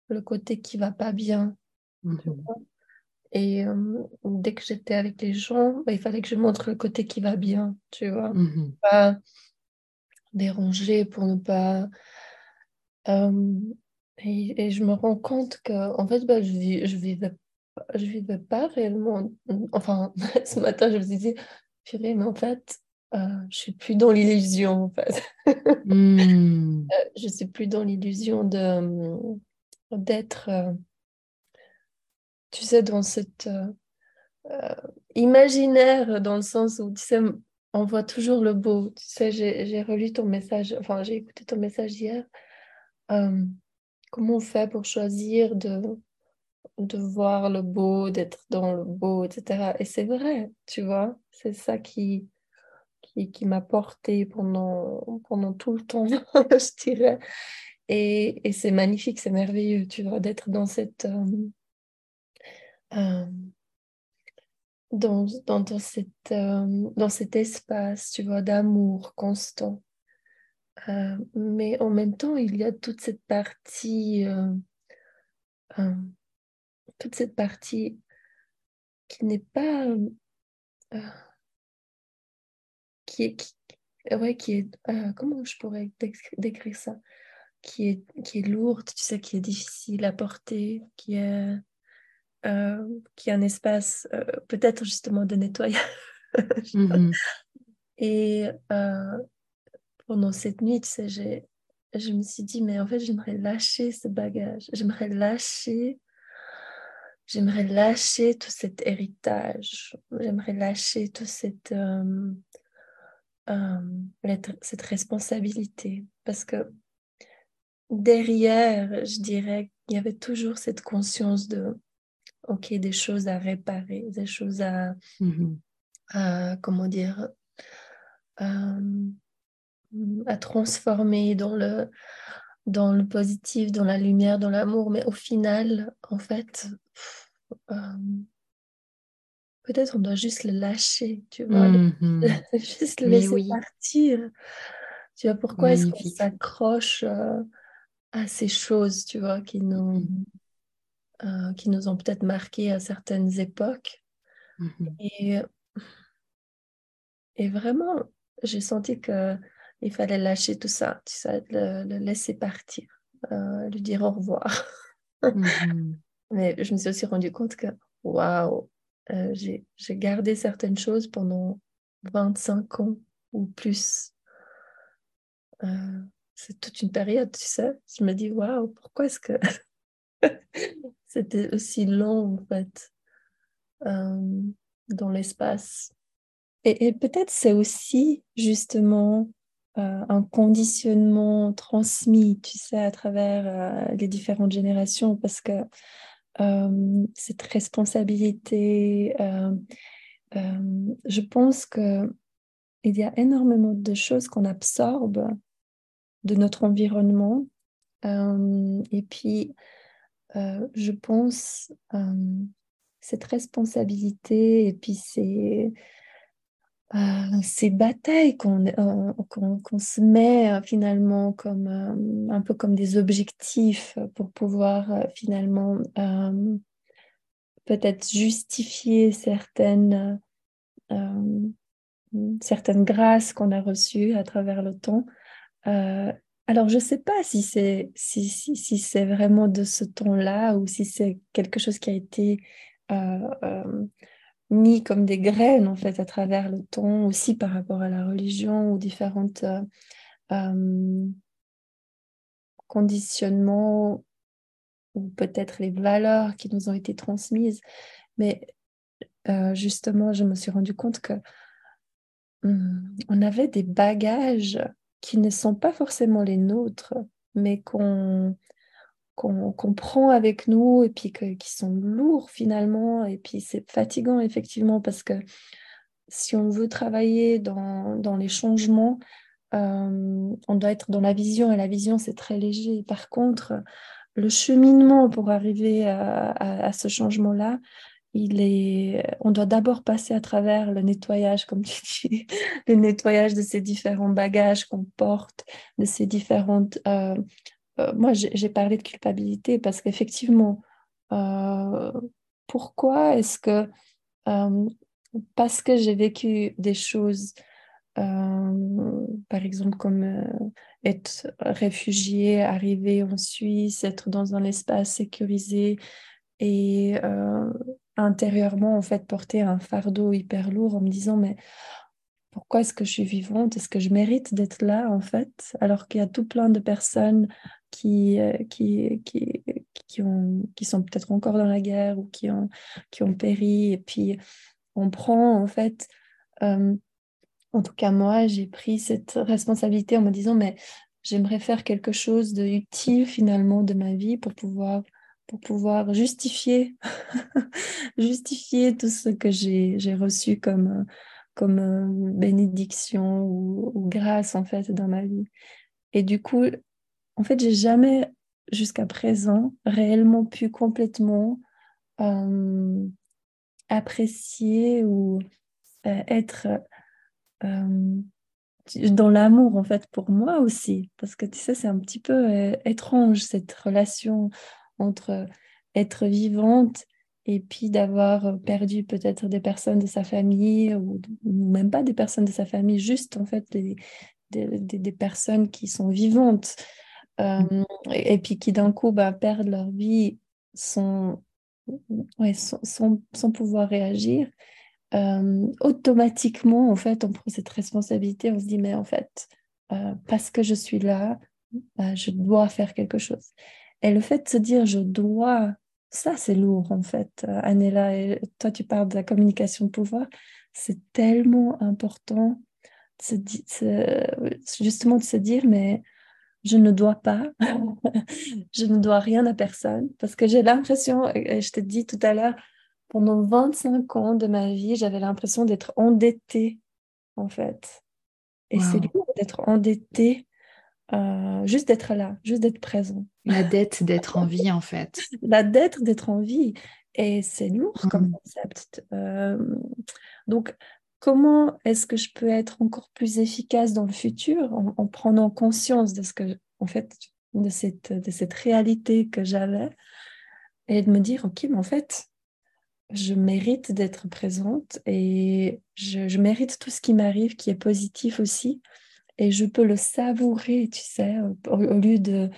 le côté qui va pas bien. Et euh, dès que j'étais avec les gens, bah, il fallait que je montre le côté qui va bien, tu vois. Mhm. Pas déranger pour ne pas. Euh, et, je me rends compte que, en fait, bah, je, je vivais je vivais pas réellement. Enfin, ce matin, je me suis dit, purée, mais en fait, euh, je suis plus dans l'illusion, en fait. Hmm. Euh, je suis plus dans l'illusion de euh, d'être, tu sais, dans cette imaginaire, dans le sens où, tu sais, on voit toujours le beau. Tu sais, j'ai relu ton message, enfin, j'ai écouté ton message hier. comment on fait pour choisir de de voir le beau, d'être dans le beau, etc. Et c'est vrai, tu vois, c'est ça qui, qui, m'a porté pendant, pendant tout le temps, je dirais. Et, c'est magnifique, c'est merveilleux, tu vois, d'être dans cette... Euh, euh, dans, dans, cette, euh, dans cet espace, tu vois, d'amour constant. mais en même temps, il y a toute cette partie toute cette partie qui n'est pas qui est qui, ouais qui est euh, comment je pourrais décrire ça? Qui est qui est lourde tu sais qui est difficile à porter qui est euh, qui est un espace peut-être justement de nettoyage. Mmh et pendant cette nuit tu sais j'ai je me suis dit mais en fait j'aimerais lâcher ce bagage. J'aimerais lâcher J'aimerais lâcher tout cet héritage, j'aimerais lâcher toute cette, euh, euh, cette responsabilité. Parce que derrière, je dirais qu'il y avait toujours cette conscience de, OK, des choses à réparer, des choses à, mmh à comment dire, euh, à transformer dans le, dans le positif, dans la lumière, dans l'amour, mais au final, en fait, euh, peut-être on doit juste le lâcher, tu vois, mm-hmm. juste le laisser partir. Tu vois, pourquoi est-ce qu'on s'accroche euh, à ces choses, tu vois, qui nous, mm-hmm. euh, qui nous ont peut-être marqué à certaines époques. Mm-hmm. Et, et vraiment, j'ai senti que il fallait lâcher tout ça, tu sais, le, laisser partir, euh, lui dire au revoir. Mais je me suis aussi rendu compte que, waouh, euh, j'ai gardé certaines choses pendant 25 ans ou plus. Euh, c'est toute une période, tu sais. Je me dis, waouh, pourquoi est-ce que c'était aussi long, en fait, dans l'espace? Et, peut-être c'est aussi justement euh, un conditionnement transmis, tu sais, à travers euh, les différentes générations, parce que euh, cette responsabilité, je pense que il y a énormément de choses qu'on absorbe de notre environnement. et puis, je pense cette responsabilité et puis c'est euh, ces batailles qu'on euh, qu'on se met euh, finalement comme un peu comme des objectifs pour pouvoir finalement peut-être justifier certaines certaines grâces qu'on a reçues à travers le temps. alors, je ne sais pas si c'est si, si, si c'est vraiment de ce temps-là ou si c'est quelque chose qui a été mis comme des graines en fait à travers le temps, aussi par rapport à la religion ou différentes euh, euh, conditionnements ou peut-être les valeurs qui nous ont été transmises. Mais euh, justement, je me suis rendu compte que hmm, on avait des bagages qui ne sont pas forcément les nôtres, mais qu'on qu'on prend avec nous et puis qui sont lourds finalement. Et puis c'est fatigant effectivement parce que si on veut travailler dans, dans les changements, euh, on doit être dans la vision et la vision c'est très léger. Par contre, le cheminement pour arriver à, ce changement-là, il est, on doit d'abord passer à travers le nettoyage, comme tu dis, le nettoyage de ces différents bagages qu'on porte, de ces différentes. Euh, euh, moi, j'ai parlé de culpabilité parce qu'effectivement, euh, pourquoi est-ce que parce que j'ai vécu des choses, par exemple comme être réfugié, arriver en Suisse, être dans un espace sécurisé et intérieurement, en fait, porter un fardeau hyper lourd en me disant, mais pourquoi est-ce que je suis vivante? Est-ce que je mérite d'être là, en fait? Alors qu'il y a tout plein de personnes qui, euh, qui, qui, qui, ont, qui sont peut-être encore dans la guerre ou qui ont, qui ont péri. Et puis, on prend, en fait, euh, en tout cas, moi, j'ai pris cette responsabilité en me disant, mais j'aimerais faire quelque chose de utile finalement de ma vie pour pouvoir pour pouvoir justifier, justifier tout ce que j'ai reçu comme, comme euh, bénédiction ou, grâce en fait dans ma vie. Et du coup, en fait, j'ai jamais jusqu'à présent réellement pu complètement euh, apprécier ou euh, être dans l'amour en fait pour moi aussi. Parce que tu sais c'est un petit peu étrange cette relation entre être vivante et puis d'avoir perdu peut-être des personnes de sa famille ou, même pas des personnes de sa famille, juste en fait des, des, personnes qui sont vivantes euh, et, puis qui d'un coup bah, perdent leur vie sans, sans, pouvoir réagir. Euh, automatiquement, en fait, on prend cette responsabilité, on se dit, mais en fait, euh, parce que je suis là, bah, je dois faire quelque chose. Et le fait de se dire je dois, ça c'est lourd en fait, Anela. Et toi, tu parles de la communication de pouvoir. C'est tellement important justement de se dire mais je ne dois pas, je ne dois rien à personne. Parce que j'ai l'impression, je te dis tout à l'heure, pendant 25 ans de ma vie, j'avais l'impression d'être endettée en fait. Et c'est lourd d'être endettée euh, juste d'être là, juste d'être présent. La dette d'être en vie, en fait. La dette d'être en vie. Et c'est lourd comme mm. concept. Euh, donc, comment est-ce que je peux être encore plus efficace dans le futur en, prenant conscience de ce que, en fait, de cette, de cette réalité que j'avais et de me dire, OK, mais en fait, je mérite d'être présente et je, mérite tout ce qui m'arrive qui est positif aussi et je peux le savourer, tu sais, au, lieu de,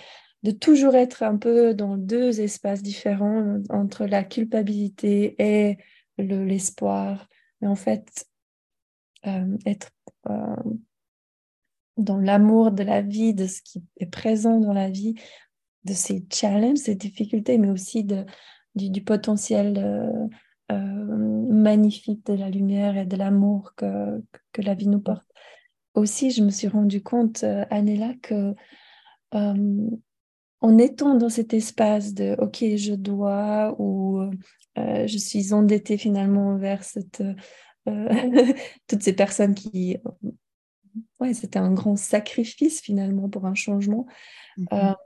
de toujours être un peu dans deux espaces différents entre la culpabilité et l'espoir. Mais en fait, être euh, dans l'amour de la vie, de ce qui est présent dans la vie, de ces challenges, ces difficultés, mais aussi du, potentiel euh, magnifique de la lumière et de l'amour que, que la vie nous porte. Aussi, je me suis rendu compte, euh, Anela, que euh, en étant dans cet espace de OK, je dois ou euh, je suis endettée finalement vers cette, toutes ces personnes qui. Ouais, c'était un grand sacrifice finalement pour un changement. Mm-hmm.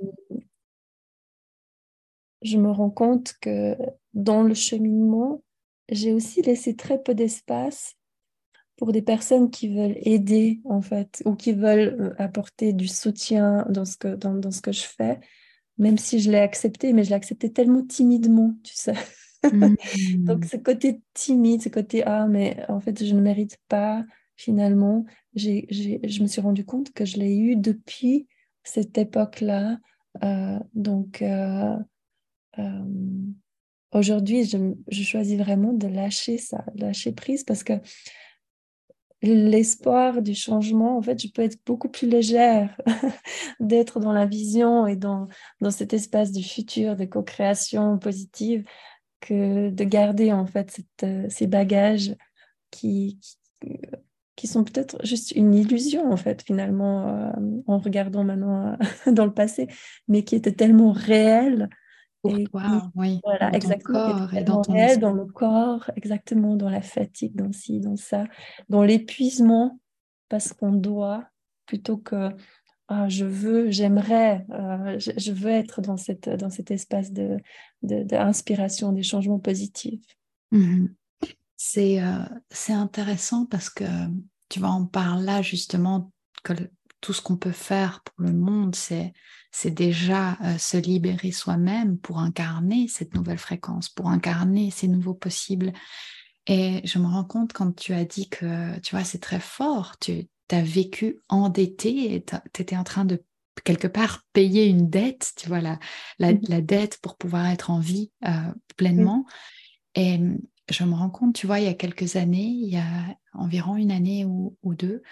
je me rends compte que dans le cheminement, j'ai aussi laissé très peu d'espace pour des personnes qui veulent aider, en fait, ou qui veulent euh, apporter du soutien dans ce que, dans, dans ce que je fais, même si je l'ai accepté, mais je l'ai accepté tellement timidement, tu sais. Mmh. Donc, ce côté timide, ce côté Ah, mais en fait, je ne mérite pas, finalement, j'ai, je me suis rendu compte que je l'ai eu depuis cette époque-là. Euh, donc, euh, aujourd'hui, je, je, choisis vraiment de lâcher ça, de lâcher prise parce que l'espoir du changement, en fait, je peux être beaucoup plus légère d'être dans la vision et dans, dans cet espace du futur, de co-création positive, que de garder en fait euh, ces bagages qui, qui, sont peut-être juste une illusion en fait finalement euh, en regardant maintenant euh, dans le passé, mais qui étaient tellement réels pour toi, oui. Voilà, dans exactement. Corps et dans, ton dans le corps, exactement, dans la fatigue, dans ci, dans ça, dans l'épuisement, parce qu'on doit, plutôt que ah, je veux, j'aimerais, euh, je, veux être dans, cette, dans cet espace d'inspiration, de, d'inspiration des changements positifs. Mhm. C'est intéressant parce que tu vois, on parle là justement que tout ce qu'on peut faire pour le monde, c'est déjà se libérer soi-même pour incarner cette nouvelle fréquence, pour incarner ces nouveaux possibles. Et je me rends compte quand tu as dit que, tu vois, c'est très fort, as vécu endetté et tu étais en train de quelque part payer une dette, tu vois, la, la, mmh. dette pour pouvoir être en vie pleinement. Et je me rends compte, tu vois, il y a quelques années, il y a environ une année ou, deux,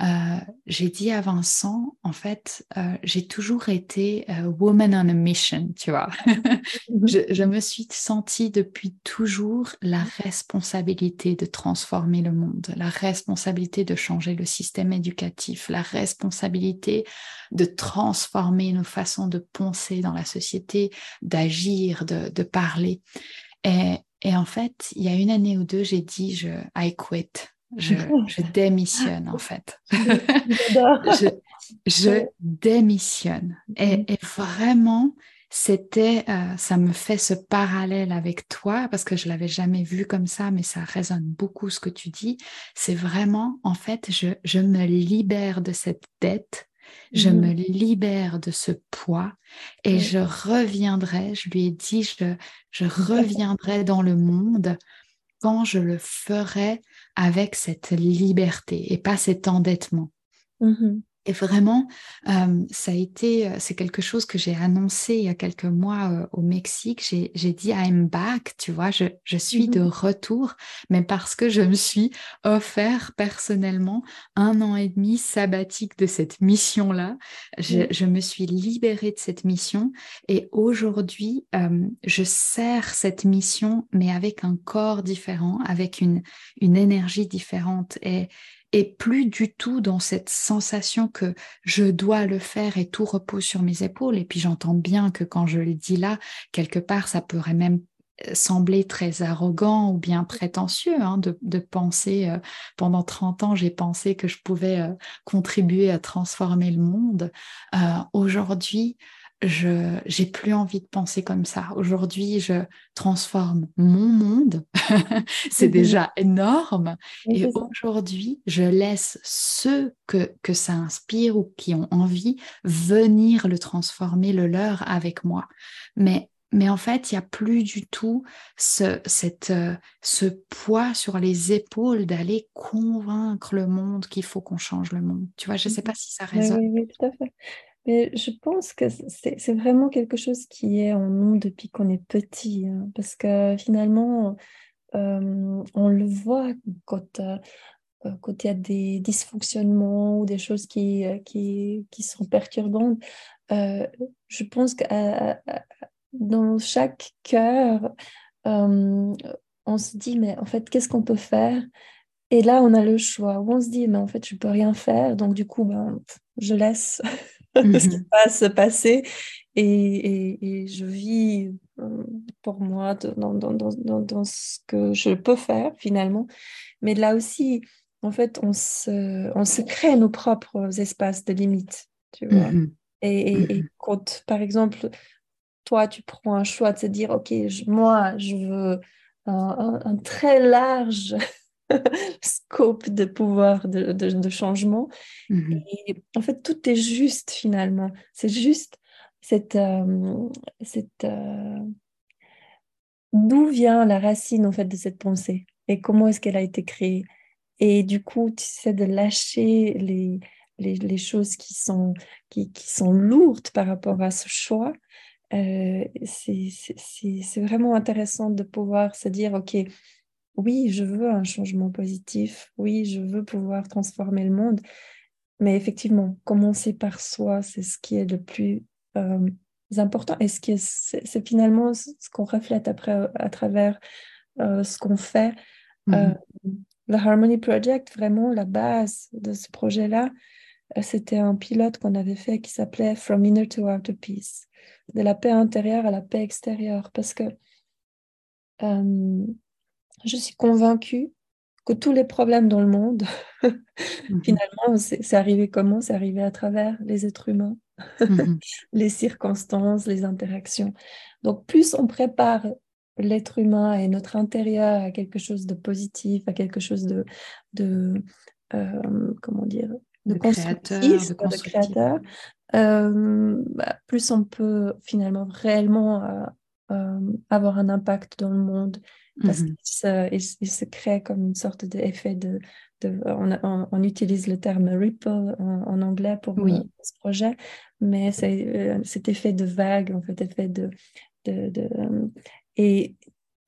euh, j'ai dit à Vincent, en fait, euh, j'ai toujours été euh, woman on a mission, tu vois. je, me suis sentie depuis toujours la responsabilité de transformer le monde, la responsabilité de changer le système éducatif, la responsabilité de transformer nos façons de penser dans la société, d'agir, de, parler. Et, et en fait, il y a une année ou deux, j'ai dit, je, I quit. Je, je démissionne en fait. je, je, démissionne. Et, et vraiment, c'était, euh, ça me fait ce parallèle avec toi parce que je l'avais jamais vu comme ça, mais ça résonne beaucoup ce que tu dis. C'est vraiment, en fait, je, je me libère de cette dette je me mmh. libère de ce poids et je reviendrai, je lui ai dit, je, je reviendrai dans le monde quand je le ferai avec cette liberté et pas cet endettement. Mmh et vraiment, euh, ça a été, euh, c'est quelque chose que j'ai annoncé il y a quelques mois euh, au Mexique. J'ai dit I'm back, tu vois, je, je suis de mmh retour, mais parce que je me suis offert personnellement un an et demi sabbatique de cette mission-là. Je, je, me suis libérée de cette mission et aujourd'hui, je sers cette mission, mais avec un corps différent, avec une, une énergie différente. Et, et plus du tout dans cette sensation que je dois le faire et tout repose sur mes épaules. Et puis j'entends bien que quand je le dis là, quelque part, ça pourrait même euh, sembler très arrogant ou bien prétentieux hein, de, penser, euh, pendant 30 ans, j'ai pensé que je pouvais euh, contribuer à transformer le monde. Aujourd'hui, je j'ai plus envie de penser comme ça. Aujourd'hui, je transforme mon monde. c'est mmh déjà énorme. Et aujourd'hui, je laisse ceux que, que ça inspire ou qui ont envie venir le transformer, le leur avec moi. Mais mais en fait, il n'y a plus du tout ce, cette, euh, ce poids sur les épaules d'aller convaincre le monde qu'il faut qu'on change le monde. Tu vois, je ne sais mmh pas si ça résonne. Oui, oui, tout à fait. Mais je pense que c'est vraiment quelque chose qui est en nous depuis qu'on est petit, hein, parce que finalement, euh, on le voit quand, euh, euh, quand il y a des dysfonctionnements ou des choses qui, sont perturbantes. je pense que dans chaque cœur, on se dit, mais en fait, qu'est-ce qu'on peut faire? Et là, on a le choix. on se dit, mais en fait, je ne peux rien faire, donc du coup, ben, je laisse. ce qui mmh va se passer. Et, et, je vis euh, pour moi dans, dans, dans, dans, ce que je peux faire finalement. Mais là aussi, en fait, on se, on se crée nos propres espaces de limite. Tu vois mmh et, et, mmh quand, par exemple, toi, tu prends un choix de se dire, OK, moi, je veux un, un très large scope de pouvoir de, de, changement. Mmh et en fait, tout est juste finalement. C'est juste cette, euh, cette euh, d'où vient la racine en fait de cette pensée et comment est-ce qu'elle a été créée. Et du coup, tu sais de lâcher les, les, les choses qui sont, qui, qui, sont lourdes par rapport à ce choix. Euh, c'est vraiment intéressant de pouvoir se dire, OK, oui, je veux un changement positif, oui, je veux pouvoir transformer le monde, mais effectivement, commencer par soi, c'est ce qui est le plus euh, important. Et ce qui c'est finalement ce qu'on reflète après à travers euh, ce qu'on fait. Euh, mmh le Harmony Project, vraiment la base de ce projet-là, c'était un pilote qu'on avait fait qui s'appelait From Inner to Outer Peace, de la paix intérieure à la paix extérieure, parce que je suis convaincue que tous les problèmes dans le monde, mhm. finalement, c'est arrivé comment? C'est arrivé à travers les êtres humains, mhm. les circonstances, les interactions. Donc, plus on prépare l'être humain et notre intérieur à quelque chose de positif, à quelque chose de, de euh, comment dire, de, constructif, de créateur, euh, bah, plus on peut finalement réellement euh, avoir un impact dans le monde parce mmh qu'il se, crée comme une sorte d'effet de, de on, utilise le terme ripple en, anglais pour ce projet, mais c'est cet effet de vague, en fait, effet de, de, de et,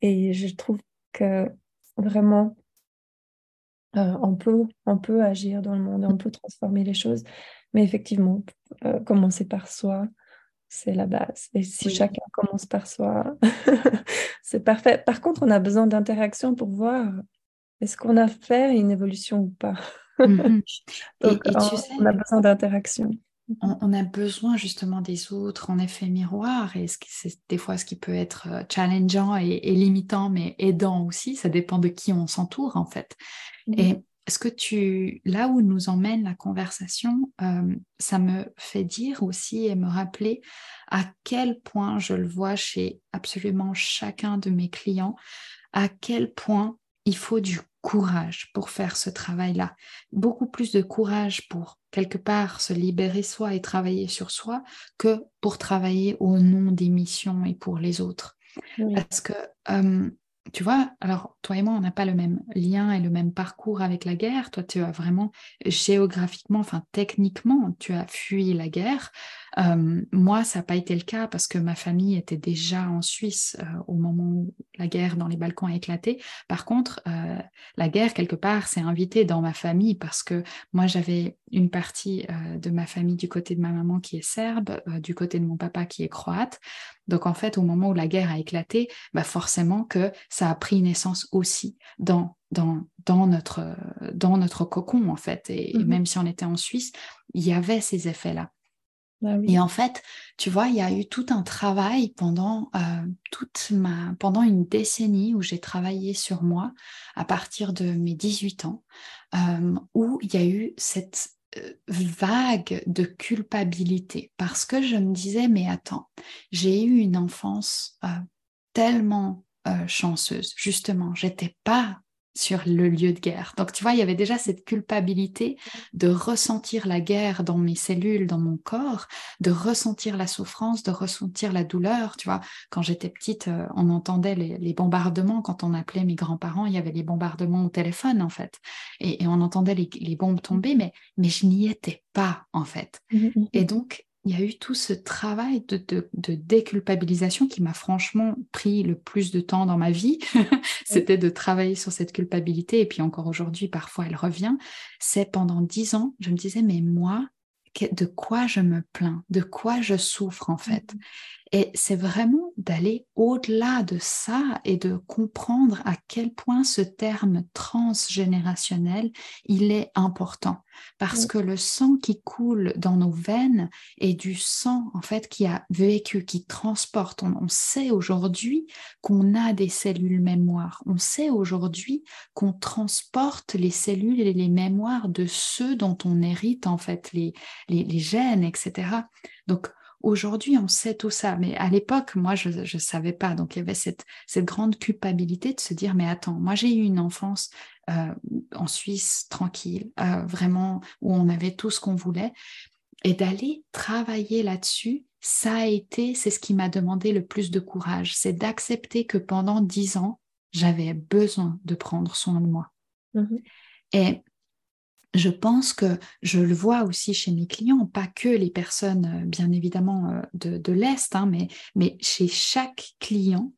et je trouve que vraiment euh, on, peut, on peut agir dans le monde, on peut transformer les choses, mais effectivement, euh, commencer par soi, c'est la base. Et si chacun commence par soi, c'est parfait. Par contre, on a besoin d'interaction pour voir est-ce qu'on a fait une évolution ou pas? Mmh Donc, et, tu sais, on a besoin d'interaction on, a besoin justement des autres en effet miroir et c'est des fois ce qui peut être euh, challengeant et, limitant mais aidant aussi, ça dépend de qui on s'entoure en fait. Et ce que tu, là où nous emmène la conversation, euh, ça me fait dire aussi et me rappeler à quel point je le vois chez absolument chacun de mes clients, à quel point il faut du courage pour faire ce travail-là, beaucoup plus de courage pour quelque part se libérer soi et travailler sur soi que pour travailler au nom des missions et pour les autres. Parce que euh, tu vois, alors toi et moi, on n'a pas le même lien et le même parcours avec la guerre. Toi, tu as vraiment géographiquement, enfin techniquement, tu as fui la guerre. Euh, moi, ça n'a pas été le cas parce que ma famille était déjà en Suisse euh, au moment où la guerre dans les Balkans a éclaté. Par contre, euh, la guerre, quelque part, s'est invitée dans ma famille parce que moi, j'avais une partie de ma famille du côté de ma maman qui est serbe, du côté de mon papa qui est croate. Donc, en fait, au moment où la guerre a éclaté, bah forcément que ça a pris naissance aussi dans, dans, dans, notre, dans notre cocon, en fait. Et, mmh même si on était en Suisse, il y avait ces effets-là. Bah et en fait, tu vois, il y a eu tout un travail pendant euh, toute ma pendant une décennie où j'ai travaillé sur moi à partir de mes 18 ans, euh, où il y a eu cette euh, vague de culpabilité parce que je me disais mais attends, j'ai eu une enfance tellement chanceuse. Justement, j'étais pas sur le lieu de guerre. Donc, tu vois, il y avait déjà cette culpabilité de ressentir la guerre dans mes cellules, dans mon corps, de ressentir la souffrance, de ressentir la douleur. Tu vois, quand j'étais petite, euh, on entendait les, bombardements. Quand on appelait mes grands-parents, il y avait les bombardements au téléphone, en fait. Et, on entendait les, bombes tomber, mais, mais je n'y étais pas, en fait. Mmh, mmh, mmh. Et donc, il y a eu tout ce travail de, déculpabilisation qui m'a franchement pris le plus de temps dans ma vie. C'était de travailler sur cette culpabilité. Et puis encore aujourd'hui, parfois, elle revient. C'est pendant dix ans, je me disais, mais moi, de quoi je me plains, de quoi je souffre en fait? Et c'est vraiment d'aller au-delà de ça et de comprendre à quel point ce terme transgénérationnel, il est important. Parce que le sang qui coule dans nos veines est du sang, en fait, qui a vécu, qui transporte. On, sait aujourd'hui qu'on a des cellules mémoire. On sait aujourd'hui qu'on transporte les cellules et les mémoires de ceux dont on hérite, en fait, les, les, les gènes, etc. Donc, Aujourd'hui, on sait tout ça, mais à l'époque, moi, je ne savais pas. Donc, il y avait cette, cette grande culpabilité de se dire, mais attends, moi, j'ai eu une enfance euh, en Suisse tranquille, euh, vraiment, où on avait tout ce qu'on voulait. Et d'aller travailler là-dessus, ça a été, c'est ce qui m'a demandé le plus de courage, c'est d'accepter que pendant dix ans, j'avais besoin de prendre soin de moi. Mmh Et je pense que je le vois aussi chez mes clients, pas que les personnes, euh, bien évidemment, euh, de, l'Est, hein, mais, mais chez chaque client,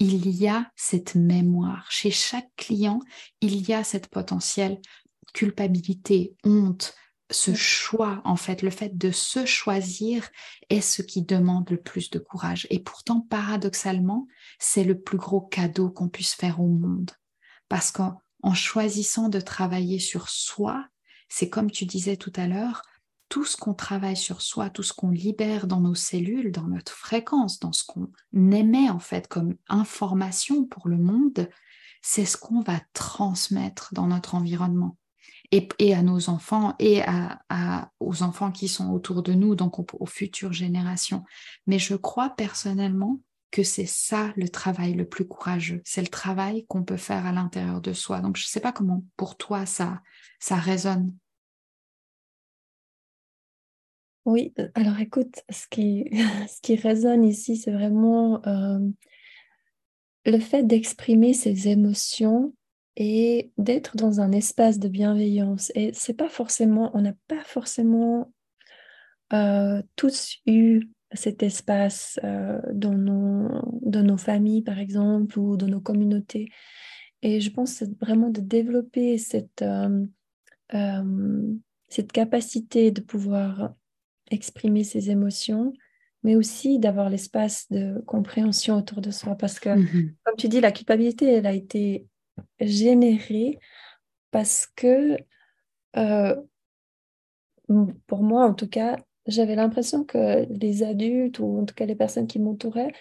il y a cette mémoire. Chez chaque client, il y a cette potentielle culpabilité, honte, ce choix, en fait, le fait de se choisir est ce qui demande le plus de courage. Et pourtant, paradoxalement, c'est le plus gros cadeau qu'on puisse faire au monde. Parce qu'en choisissant de travailler sur soi, c'est comme tu disais tout à l'heure, tout ce qu'on travaille sur soi, tout ce qu'on libère dans nos cellules, dans notre fréquence, dans ce qu'on émet en fait comme information pour le monde, c'est ce qu'on va transmettre dans notre environnement et, à nos enfants et aux enfants qui sont autour de nous, donc aux futures générations. Mais je crois personnellement que c'est ça le travail le plus courageux. C'est le travail qu'on peut faire à l'intérieur de soi. Donc, je ne sais pas comment pour toi ça, ça résonne. Oui, euh, alors écoute, ce qui, ce qui résonne ici, c'est vraiment euh, le fait d'exprimer ses émotions et d'être dans un espace de bienveillance. Et c'est pas forcément, on n'a pas forcément euh, tous eu cet espace euh, dans, nos, dans nos familles, par exemple, ou dans nos communautés. Et je pense vraiment de développer cette, euh, cette capacité de pouvoir exprimer ses émotions, mais aussi d'avoir l'espace de compréhension autour de soi. Parce que, mmh comme tu dis, la culpabilité, elle a été générée parce que, euh, pour moi en tout cas, j'avais l'impression que les adultes, ou en tout cas les personnes qui m'entouraient,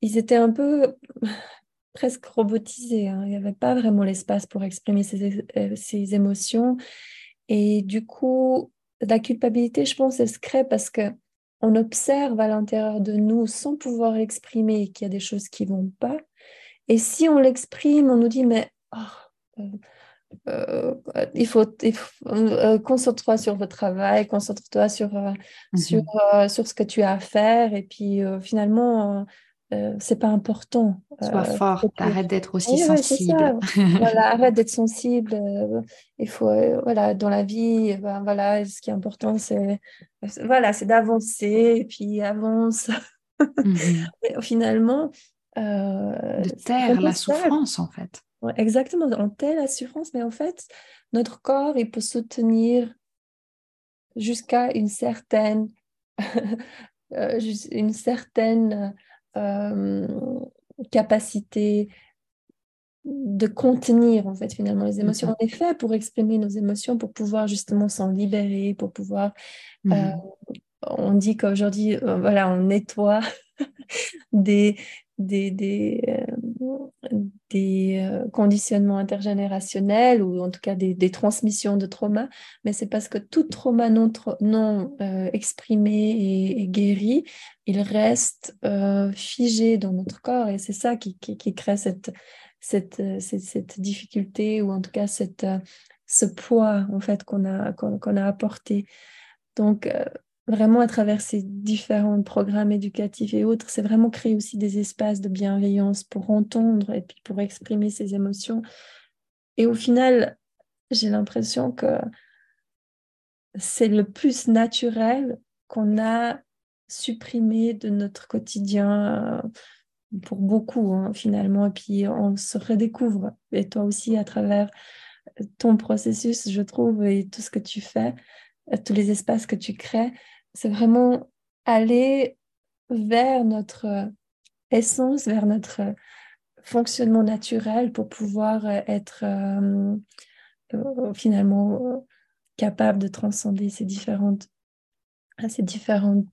ils étaient un peu presque robotisés. Hein. Il n'y avait pas vraiment l'espace pour exprimer ses, euh, ses, émotions. Et du coup, la culpabilité, je pense, elle se crée parce que on observe à l'intérieur de nous sans pouvoir exprimer qu'il y a des choses qui vont pas. Et si on l'exprime, on nous dit, mais oh, euh, euh, il faut, euh, concentre-toi sur le travail, concentre-toi sur, mmh sur, sur ce que tu as à faire. Et puis finalement, euh, c'est pas important. Sois euh, forte, arrête d'être aussi sensible. voilà, arrête d'être sensible. Euh, il faut, voilà, dans la vie, ben, voilà, ce qui est important, c'est, voilà, c'est d'avancer et puis avance. Mmh finalement, de taire la souffrance, en fait. Exactement, on taire la souffrance, mais en fait, notre corps, il peut soutenir jusqu'à une certaine, une certaine euh, capacité de contenir en fait finalement les émotions. On est fait pour exprimer nos émotions, pour pouvoir justement s'en libérer, pour pouvoir. Euh, mmh on dit qu'aujourd'hui, euh, voilà, on nettoie des, des, des, des euh, conditionnements intergénérationnels ou en tout cas des, transmissions de trauma, mais c'est parce que tout trauma non, non euh, exprimé et, guéri, il reste euh, figé dans notre corps et c'est ça qui, qui, crée cette, cette, cette, difficulté ou en tout cas cette, ce poids en fait qu'on a, qu'on a apporté. Donc, vraiment à travers ces différents programmes éducatifs et autres, c'est vraiment créer aussi des espaces de bienveillance pour entendre et puis pour exprimer ses émotions. Et au final, j'ai l'impression que c'est le plus naturel qu'on a supprimé de notre quotidien euh, pour beaucoup hein, finalement. Et puis on se redécouvre. Et toi aussi à travers ton processus, je trouve, et tout ce que tu fais, euh, tous les espaces que tu crées, c'est vraiment aller vers notre essence, vers notre fonctionnement naturel pour pouvoir être euh, euh, finalement capable de transcender ces différentes, ces différentes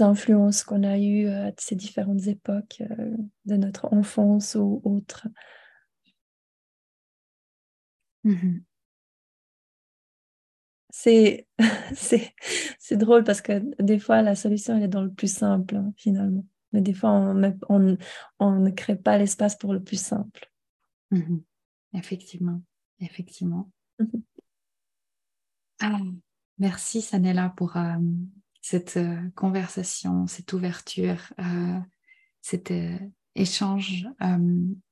influences qu'on a eues à ces différentes époques euh, de notre enfance ou autres. Mmh c'est c'est drôle parce que des fois la solution elle est dans le plus simple hein, finalement. Mais des fois on, on, on ne crée pas l'espace pour le plus simple. Mmh effectivement. Effectivement. Mmh ah, merci Sanella pour euh, cette euh, conversation cette ouverture euh, cet échange.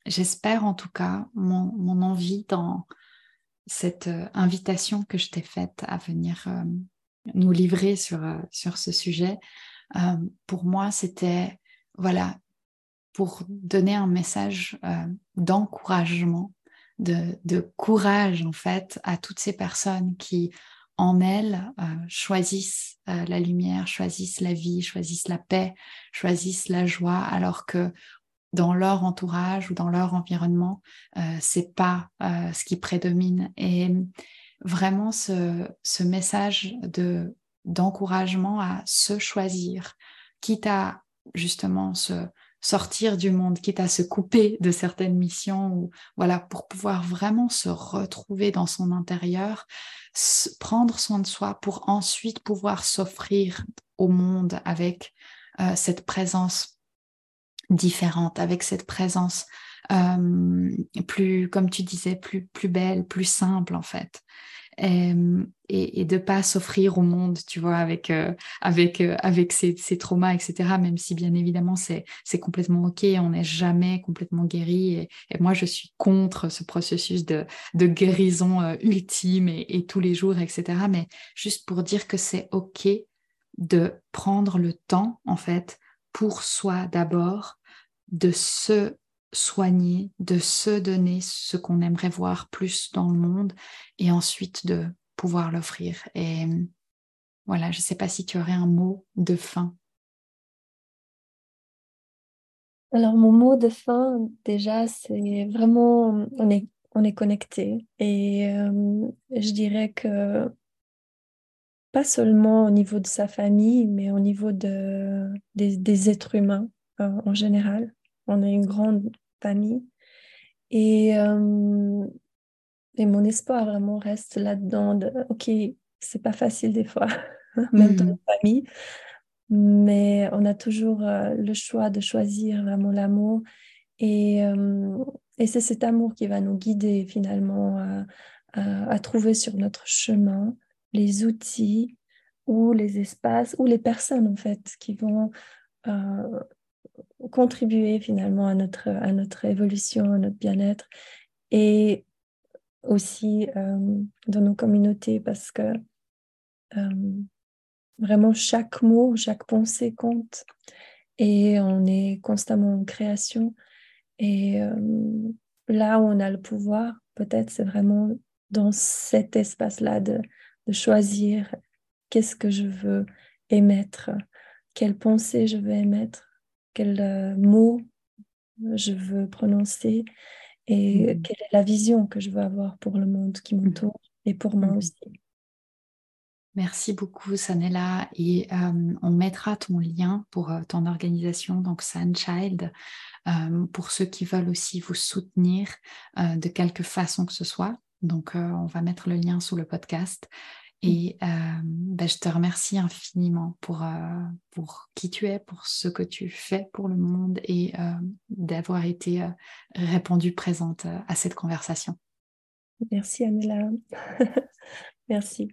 J'espère en tout cas mon, mon envie dans cette euh, invitation que je t'ai faite à venir euh, nous livrer sur, euh, sur ce sujet, pour moi, c'était, voilà, pour donner un message d'encouragement, de, de, courage, en fait, à toutes ces personnes qui, en elles, choisissent la lumière, choisissent la vie, choisissent la paix, choisissent la joie, alors que dans leur entourage ou dans leur environnement, euh, c'est pas euh, ce qui prédomine. Et vraiment ce, message de d'encouragement à se choisir, quitte à justement se sortir du monde, quitte à se couper de certaines missions, ou voilà, pour pouvoir vraiment se retrouver dans son intérieur, prendre soin de soi pour ensuite pouvoir s'offrir au monde avec euh, cette présence différente, avec cette présence euh, plus, comme tu disais, plus, plus belle, plus simple en fait. Et, et, de pas s'offrir au monde, tu vois, avec euh, avec euh, avec ces, ces, traumas, etc. Même si bien évidemment c'est complètement ok, on n'est jamais complètement guéri. Et, moi je suis contre ce processus de de guérison ultime et, et, tous les jours, etc. Mais juste pour dire que c'est ok de prendre le temps en fait pour soi d'abord, de se soigner, de se donner ce qu'on aimerait voir plus dans le monde et ensuite de pouvoir l'offrir. Et voilà, je ne sais pas si tu aurais un mot de fin. Alors mon mot de fin, déjà, c'est vraiment, on est, on est connecté. Et euh, je dirais que pas seulement au niveau de sa famille, mais au niveau de, des, êtres humains euh, en général. On est une grande famille. Et, euh, et mon espoir vraiment reste là-dedans de, OK, c'est pas facile des fois, même dans la mmh. famille, mais on a toujours euh, le choix de choisir vraiment l'amour. Et, euh, et c'est cet amour qui va nous guider finalement à, à, trouver sur notre chemin les outils ou les espaces ou les personnes en fait qui vont contribuer finalement à notre, à notre évolution, à notre bien-être et aussi euh, dans nos communautés parce que euh, vraiment chaque mot, chaque pensée compte et on est constamment en création et euh, là où on a le pouvoir, peut-être c'est vraiment dans cet espace-là de, de choisir qu'est-ce que je veux émettre, quelle pensée je veux émettre quel euh, mot je veux prononcer et mmh. quelle est la vision que je veux avoir pour le monde qui mmh. m'entoure et pour moi mmh. aussi. Merci beaucoup, Sanella. Et euh, on mettra ton lien pour euh, ton organisation, donc Sunchild, pour ceux qui veulent aussi vous soutenir de quelque façon que ce soit. Donc, on va mettre le lien sous le podcast. Et euh, ben, je te remercie infiniment pour, euh, pour qui tu es, pour ce que tu fais pour le monde et euh, d'avoir été répondue présente à cette conversation. Merci Amela. Merci.